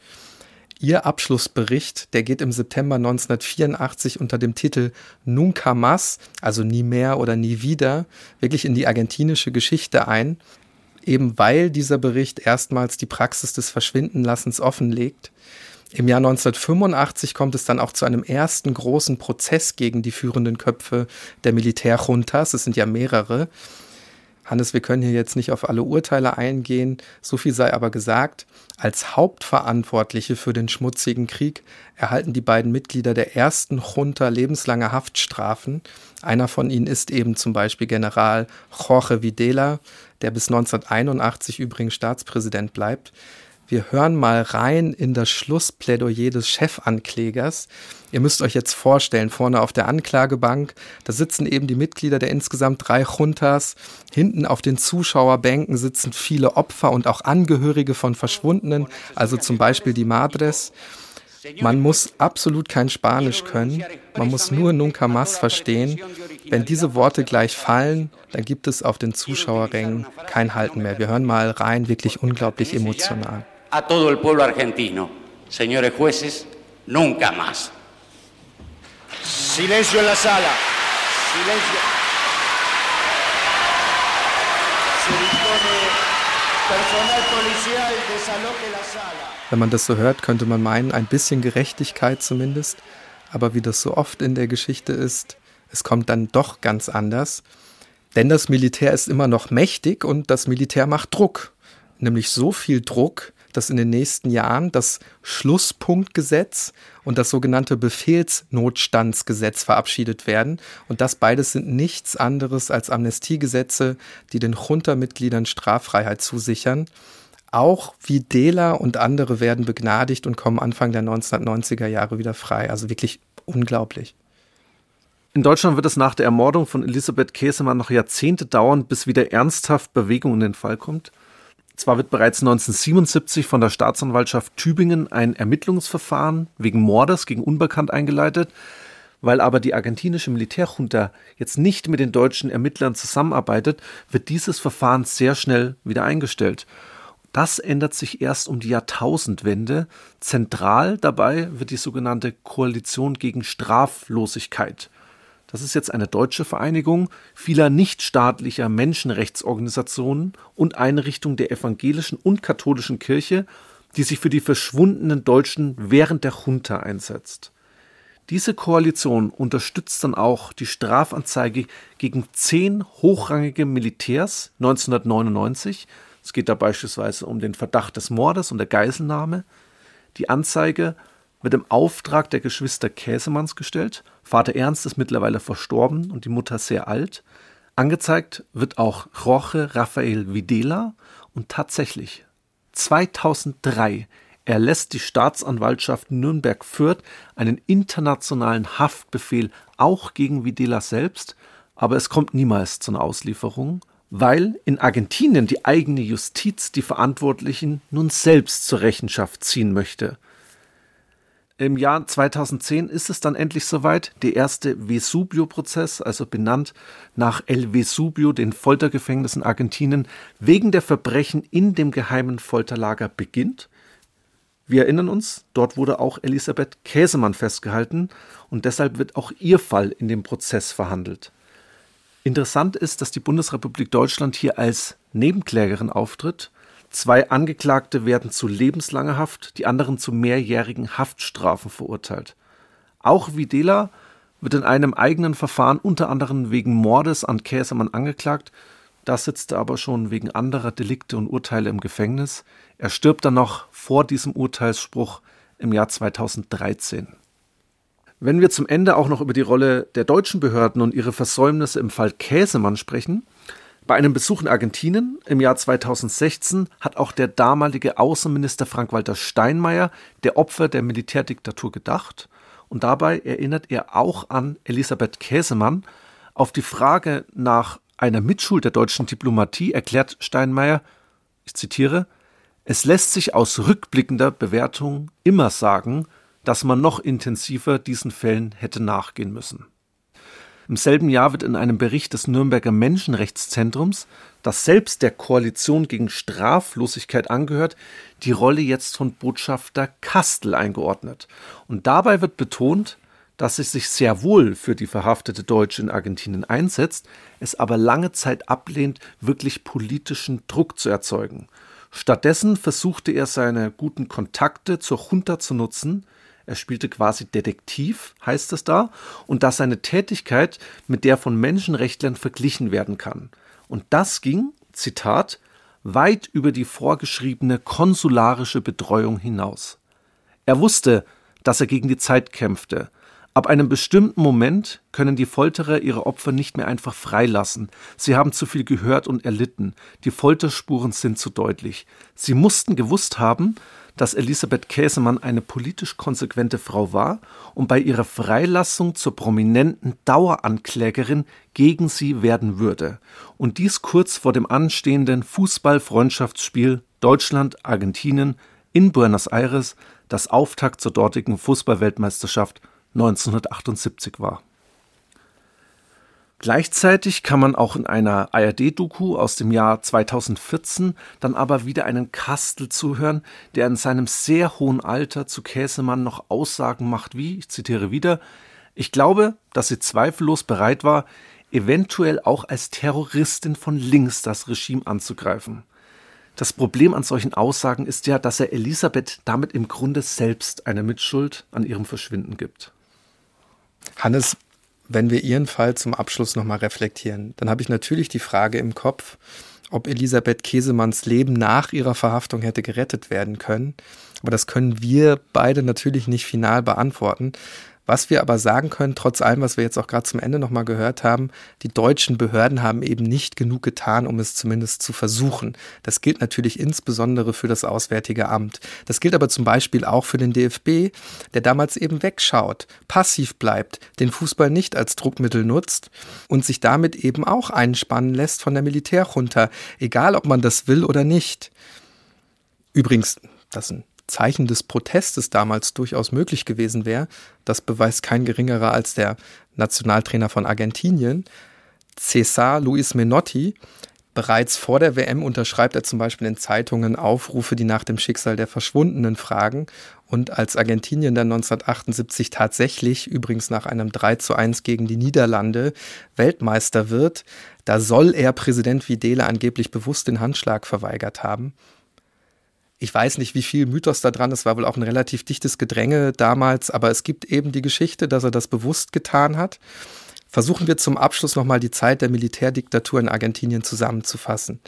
Ihr Abschlussbericht, der geht im September 1984 unter dem Titel Nunca más, also nie mehr oder nie wieder, wirklich in die argentinische Geschichte ein, eben weil dieser Bericht erstmals die Praxis des Verschwindenlassens offenlegt. Im Jahr 1985 kommt es dann auch zu einem ersten großen Prozess gegen die führenden Köpfe der Militärjuntas. Es sind ja mehrere. Hannes, wir können hier jetzt nicht auf alle Urteile eingehen, so viel sei aber gesagt. Als Hauptverantwortliche für den schmutzigen Krieg erhalten die beiden Mitglieder der ersten Junta lebenslange Haftstrafen. Einer von ihnen ist eben zum Beispiel General Jorge Videla, der bis 1981 übrigens Staatspräsident bleibt. Wir hören mal rein in das Schlussplädoyer des Chefanklägers. Ihr müsst euch jetzt vorstellen, vorne auf der Anklagebank, da sitzen eben die Mitglieder der insgesamt drei Juntas. Hinten auf den Zuschauerbänken sitzen viele Opfer und auch Angehörige von Verschwundenen, also zum Beispiel die Madres. Man muss absolut kein Spanisch können, man muss nur Nunca Más verstehen. Wenn diese Worte gleich fallen, dann gibt es auf den Zuschauerrängen kein Halten mehr. Wir hören mal rein, wirklich unglaublich emotional. A todo el pueblo argentino. Señores jueces, nunca más. Silencio en la sala. Silencio. Se dispone personal policial desaloje la sala. Wenn man das so hört, könnte man meinen, ein bisschen Gerechtigkeit zumindest. Aber wie das so oft in der Geschichte ist, es kommt dann doch ganz anders. Denn das Militär ist immer noch mächtig und das Militär macht Druck. Nämlich so viel Druck, dass in den nächsten Jahren das Schlusspunktgesetz und das sogenannte Befehlsnotstandsgesetz verabschiedet werden. Und das beides sind nichts anderes als Amnestiegesetze, die den Junta-Mitgliedern Straffreiheit zusichern. Auch Videla und andere werden begnadigt und kommen Anfang der 1990er Jahre wieder frei. Also wirklich unglaublich. In Deutschland wird es nach der Ermordung von Elisabeth Käsemann noch Jahrzehnte dauern, bis wieder ernsthaft Bewegung in den Fall kommt. Zwar wird bereits 1977 von der Staatsanwaltschaft Tübingen ein Ermittlungsverfahren wegen Mordes gegen Unbekannt eingeleitet, weil aber die argentinische Militärjunta jetzt nicht mit den deutschen Ermittlern zusammenarbeitet, wird dieses Verfahren sehr schnell wieder eingestellt. Das ändert sich erst um die Jahrtausendwende. Zentral dabei wird die sogenannte Koalition gegen Straflosigkeit. Das ist jetzt eine deutsche Vereinigung vieler nichtstaatlicher Menschenrechtsorganisationen und Einrichtungen der evangelischen und katholischen Kirche, die sich für die verschwundenen Deutschen während der Junta einsetzt. Diese Koalition unterstützt dann auch die Strafanzeige gegen zehn hochrangige Militärs 1999. Es geht da beispielsweise um den Verdacht des Mordes und der Geiselnahme. Die Anzeige wird im Auftrag der Geschwister Käsemanns gestellt. Vater Ernst ist mittlerweile verstorben und die Mutter sehr alt. Angezeigt wird auch Jorge Rafael Videla und tatsächlich 2003 erlässt die Staatsanwaltschaft Nürnberg-Fürth einen internationalen Haftbefehl auch gegen Videla selbst, aber es kommt niemals zu einer Auslieferung, weil in Argentinien die eigene Justiz die Verantwortlichen nun selbst zur Rechenschaft ziehen möchte. Im Jahr 2010 ist es dann endlich soweit. Der erste Vesubio-Prozess, also benannt nach El Vesubio, den Foltergefängnis in Argentinien, wegen der Verbrechen in dem geheimen Folterlager beginnt. Wir erinnern uns, dort wurde auch Elisabeth Käsemann festgehalten und deshalb wird auch ihr Fall in dem Prozess verhandelt. Interessant ist, dass die Bundesrepublik Deutschland hier als Nebenklägerin auftritt Zwei Angeklagte werden zu lebenslanger Haft, die anderen zu mehrjährigen Haftstrafen verurteilt. Auch Videla wird in einem eigenen Verfahren unter anderem wegen Mordes an Käsermann angeklagt. Da sitzt er aber schon wegen anderer Delikte und Urteile im Gefängnis. Er stirbt dann noch vor diesem Urteilsspruch im Jahr 2013. Wenn wir zum Ende auch noch über die Rolle der deutschen Behörden und ihre Versäumnisse im Fall Käsemann sprechen, Bei einem Besuch in Argentinien im Jahr 2016 hat auch der damalige Außenminister Frank-Walter Steinmeier der Opfer der Militärdiktatur gedacht und dabei erinnert er auch an Elisabeth Käsemann. Auf die Frage nach einer Mitschuld der deutschen Diplomatie erklärt Steinmeier, ich zitiere, es lässt sich aus rückblickender Bewertung immer sagen, dass man noch intensiver diesen Fällen hätte nachgehen müssen. Im selben Jahr wird in einem Bericht des Nürnberger Menschenrechtszentrums, das selbst der Koalition gegen Straflosigkeit angehört, die Rolle jetzt von Botschafter Kastel eingeordnet. Und dabei wird betont, dass es sich sehr wohl für die verhaftete Deutsche in Argentinien einsetzt, es aber lange Zeit ablehnt, wirklich politischen Druck zu erzeugen. Stattdessen versuchte er seine guten Kontakte zur Junta zu nutzen, er spielte quasi Detektiv, heißt es da, und dass seine Tätigkeit mit der von Menschenrechtlern verglichen werden kann. Und das ging, Zitat, weit über die vorgeschriebene konsularische Betreuung hinaus. Er wusste, dass er gegen die Zeit kämpfte. Ab einem bestimmten Moment können die Folterer ihre Opfer nicht mehr einfach freilassen. Sie haben zu viel gehört und erlitten. Die Folterspuren sind zu deutlich. Sie mussten gewusst haben, dass Elisabeth Käsemann eine politisch konsequente Frau war und bei ihrer Freilassung zur prominenten Daueranklägerin gegen sie werden würde. Und dies kurz vor dem anstehenden Fußballfreundschaftsspiel Deutschland-Argentinien in Buenos Aires, das Auftakt zur dortigen Fußballweltmeisterschaft 1978 war. Gleichzeitig kann man auch in einer ARD-Doku aus dem Jahr 2014 dann aber wieder einen Kastel zuhören, der in seinem sehr hohen Alter zu Käsemann noch Aussagen macht wie, ich zitiere wieder, ich glaube, dass sie zweifellos bereit war, eventuell auch als Terroristin von links das Regime anzugreifen. Das Problem an solchen Aussagen ist ja, dass er Elisabeth damit im Grunde selbst eine Mitschuld an ihrem Verschwinden gibt. Hannes, wenn wir Ihren Fall zum Abschluss nochmal reflektieren, dann habe ich natürlich die Frage im Kopf, ob Elisabeth Käsemanns Leben nach ihrer Verhaftung hätte gerettet werden können. Aber das können wir beide natürlich nicht final beantworten. Was wir aber sagen können, trotz allem, was wir jetzt auch gerade zum Ende nochmal gehört haben, die deutschen Behörden haben eben nicht genug getan, um es zumindest zu versuchen. Das gilt natürlich insbesondere für das Auswärtige Amt. Das gilt aber zum Beispiel auch für den DFB, der damals eben wegschaut, passiv bleibt, den Fußball nicht als Druckmittel nutzt und sich damit eben auch einspannen lässt von der Militärjunta, egal ob man das will oder nicht. Übrigens, das sind Zeichen des Protestes damals durchaus möglich gewesen wäre. Das beweist kein geringerer als der Nationaltrainer von Argentinien, Cesar Luis Menotti. Bereits vor der WM unterschreibt er zum Beispiel in Zeitungen Aufrufe, die nach dem Schicksal der Verschwundenen fragen. Und als Argentinien dann 1978 tatsächlich, übrigens nach einem 3 zu 1 gegen die Niederlande, Weltmeister wird, da soll er Präsident Videla angeblich bewusst den Handschlag verweigert haben. Ich weiß nicht, wie viel Mythos da dran ist, war wohl auch ein relativ dichtes Gedränge damals, aber es gibt eben die Geschichte, dass er das bewusst getan hat. Versuchen wir zum Abschluss nochmal die Zeit der Militärdiktatur in Argentinien zusammenzufassen.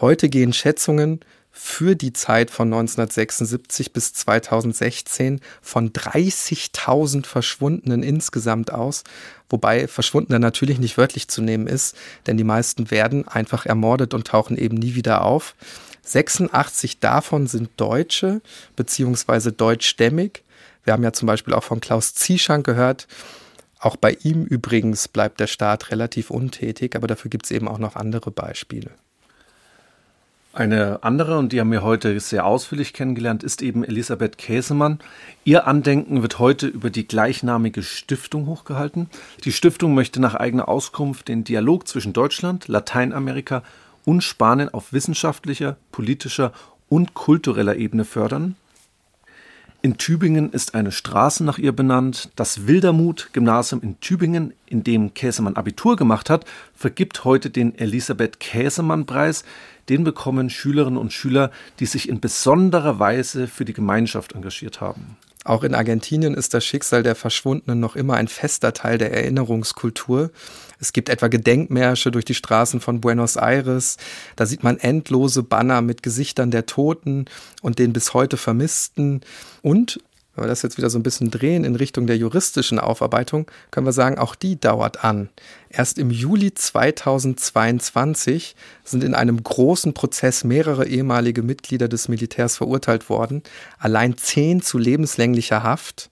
Heute gehen Schätzungen für die Zeit von 1976 bis 2016 von 30.000 Verschwundenen insgesamt aus, wobei Verschwundene natürlich nicht wörtlich zu nehmen ist, denn die meisten werden einfach ermordet und tauchen eben nie wieder auf. 86 davon sind Deutsche beziehungsweise deutschstämmig. Wir haben ja zum Beispiel auch von Klaus Zieschank gehört. Auch bei ihm übrigens bleibt der Staat relativ untätig, aber dafür gibt es eben auch noch andere Beispiele. Eine andere, und die haben wir heute sehr ausführlich kennengelernt, ist eben Elisabeth Käsemann. Ihr Andenken wird heute über die gleichnamige Stiftung hochgehalten. Die Stiftung möchte nach eigener Auskunft den Dialog zwischen Deutschland, Lateinamerika und Spanien auf wissenschaftlicher, politischer und kultureller Ebene fördern. In Tübingen ist eine Straße nach ihr benannt. Das Wildermuth-Gymnasium in Tübingen, in dem Käsemann Abitur gemacht hat, vergibt heute den Elisabeth Käsemann-Preis. Den bekommen Schülerinnen und Schüler, die sich in besonderer Weise für die Gemeinschaft engagiert haben. Auch in Argentinien ist das Schicksal der Verschwundenen noch immer ein fester Teil der Erinnerungskultur. Es gibt etwa Gedenkmärsche durch die Straßen von Buenos Aires. Da sieht man endlose Banner mit Gesichtern der Toten und den bis heute Vermissten. Und Wenn wir das jetzt wieder so ein bisschen drehen in Richtung der juristischen Aufarbeitung, können wir sagen, auch die dauert an. Erst im Juli 2022 sind in einem großen Prozess mehrere ehemalige Mitglieder des Militärs verurteilt worden, allein zehn zu lebenslänglicher Haft.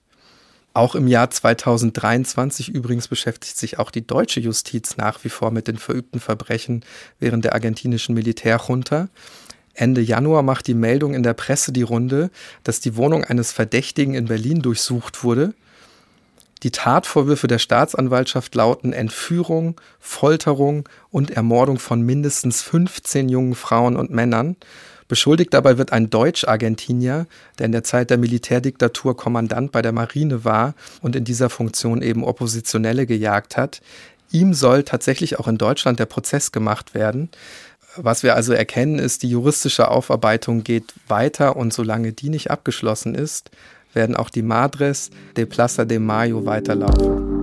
Auch im Jahr 2023 übrigens beschäftigt sich auch die deutsche Justiz nach wie vor mit den verübten Verbrechen während der argentinischen Militärjunta. Ende Januar macht die Meldung in der Presse die Runde, dass die Wohnung eines Verdächtigen in Berlin durchsucht wurde. Die Tatvorwürfe der Staatsanwaltschaft lauten Entführung, Folterung und Ermordung von mindestens 15 jungen Frauen und Männern. Beschuldigt dabei wird ein Deutsch-Argentinier, der in der Zeit der Militärdiktatur Kommandant bei der Marine war und in dieser Funktion eben Oppositionelle gejagt hat. Ihm soll tatsächlich auch in Deutschland der Prozess gemacht werden. Was wir also erkennen, ist, die juristische Aufarbeitung geht weiter und solange die nicht abgeschlossen ist, werden auch die Madres de Plaza de Mayo weiterlaufen.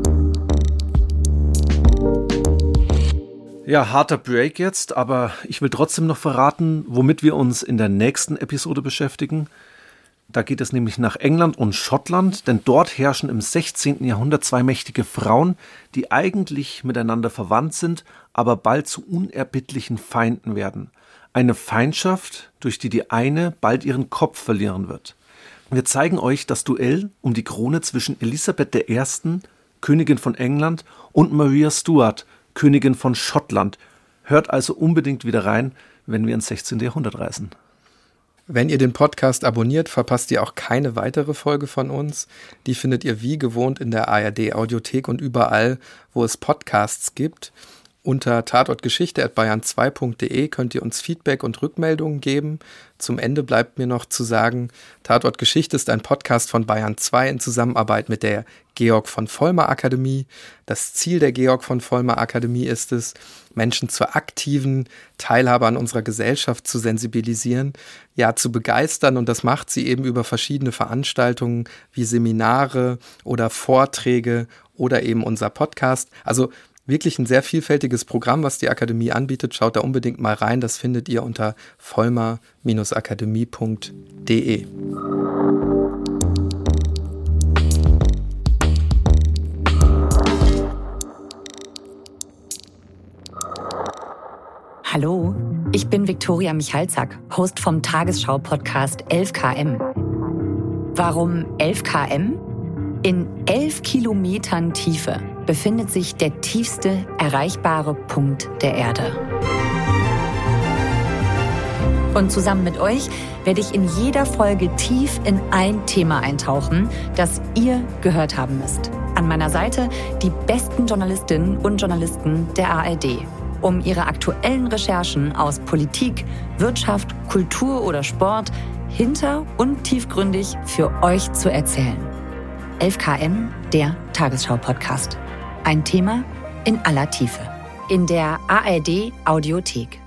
Ja, harter Break jetzt, aber ich will trotzdem noch verraten, womit wir uns in der nächsten Episode beschäftigen. Da geht es nämlich nach England und Schottland, denn dort herrschen im 16. Jahrhundert zwei mächtige Frauen, die eigentlich miteinander verwandt sind, aber bald zu unerbittlichen Feinden werden. Eine Feindschaft, durch die die eine bald ihren Kopf verlieren wird. Wir zeigen euch das Duell um die Krone zwischen Elisabeth I., Königin von England, und Maria Stuart, Königin von Schottland. Hört also unbedingt wieder rein, wenn wir ins 16. Jahrhundert reisen. Wenn ihr den Podcast abonniert, verpasst ihr auch keine weitere Folge von uns. Die findet ihr wie gewohnt in der ARD Audiothek und überall, wo es Podcasts gibt. Unter tatortgeschichte.bayern2.de könnt ihr uns Feedback und Rückmeldungen geben. Zum Ende bleibt mir noch zu sagen, Tatort Geschichte ist ein Podcast von Bayern 2 in Zusammenarbeit mit der Georg von Vollmer Akademie. Das Ziel der Georg von Vollmer Akademie ist es, Menschen zur aktiven Teilhabe an unserer Gesellschaft zu sensibilisieren, ja zu begeistern und das macht sie eben über verschiedene Veranstaltungen wie Seminare oder Vorträge oder eben unser Podcast. Also wirklich ein sehr vielfältiges Programm, was die Akademie anbietet. Schaut da unbedingt mal rein. Das findet ihr unter vollmer-akademie.de. Hallo, ich bin Viktoria Michalzack, Host vom Tagesschau-Podcast 11KM. Warum 11KM? In 11 Kilometern Tiefe befindet sich der tiefste erreichbare Punkt der Erde. Und zusammen mit euch werde ich in jeder Folge tief in ein Thema eintauchen, das ihr gehört haben müsst. An meiner Seite die besten Journalistinnen und Journalisten der ARD, um ihre aktuellen Recherchen aus Politik, Wirtschaft, Kultur oder Sport hinter und tiefgründig für euch zu erzählen. 11KM, der Tagesschau-Podcast. Ein Thema in aller Tiefe. In der ARD Audiothek.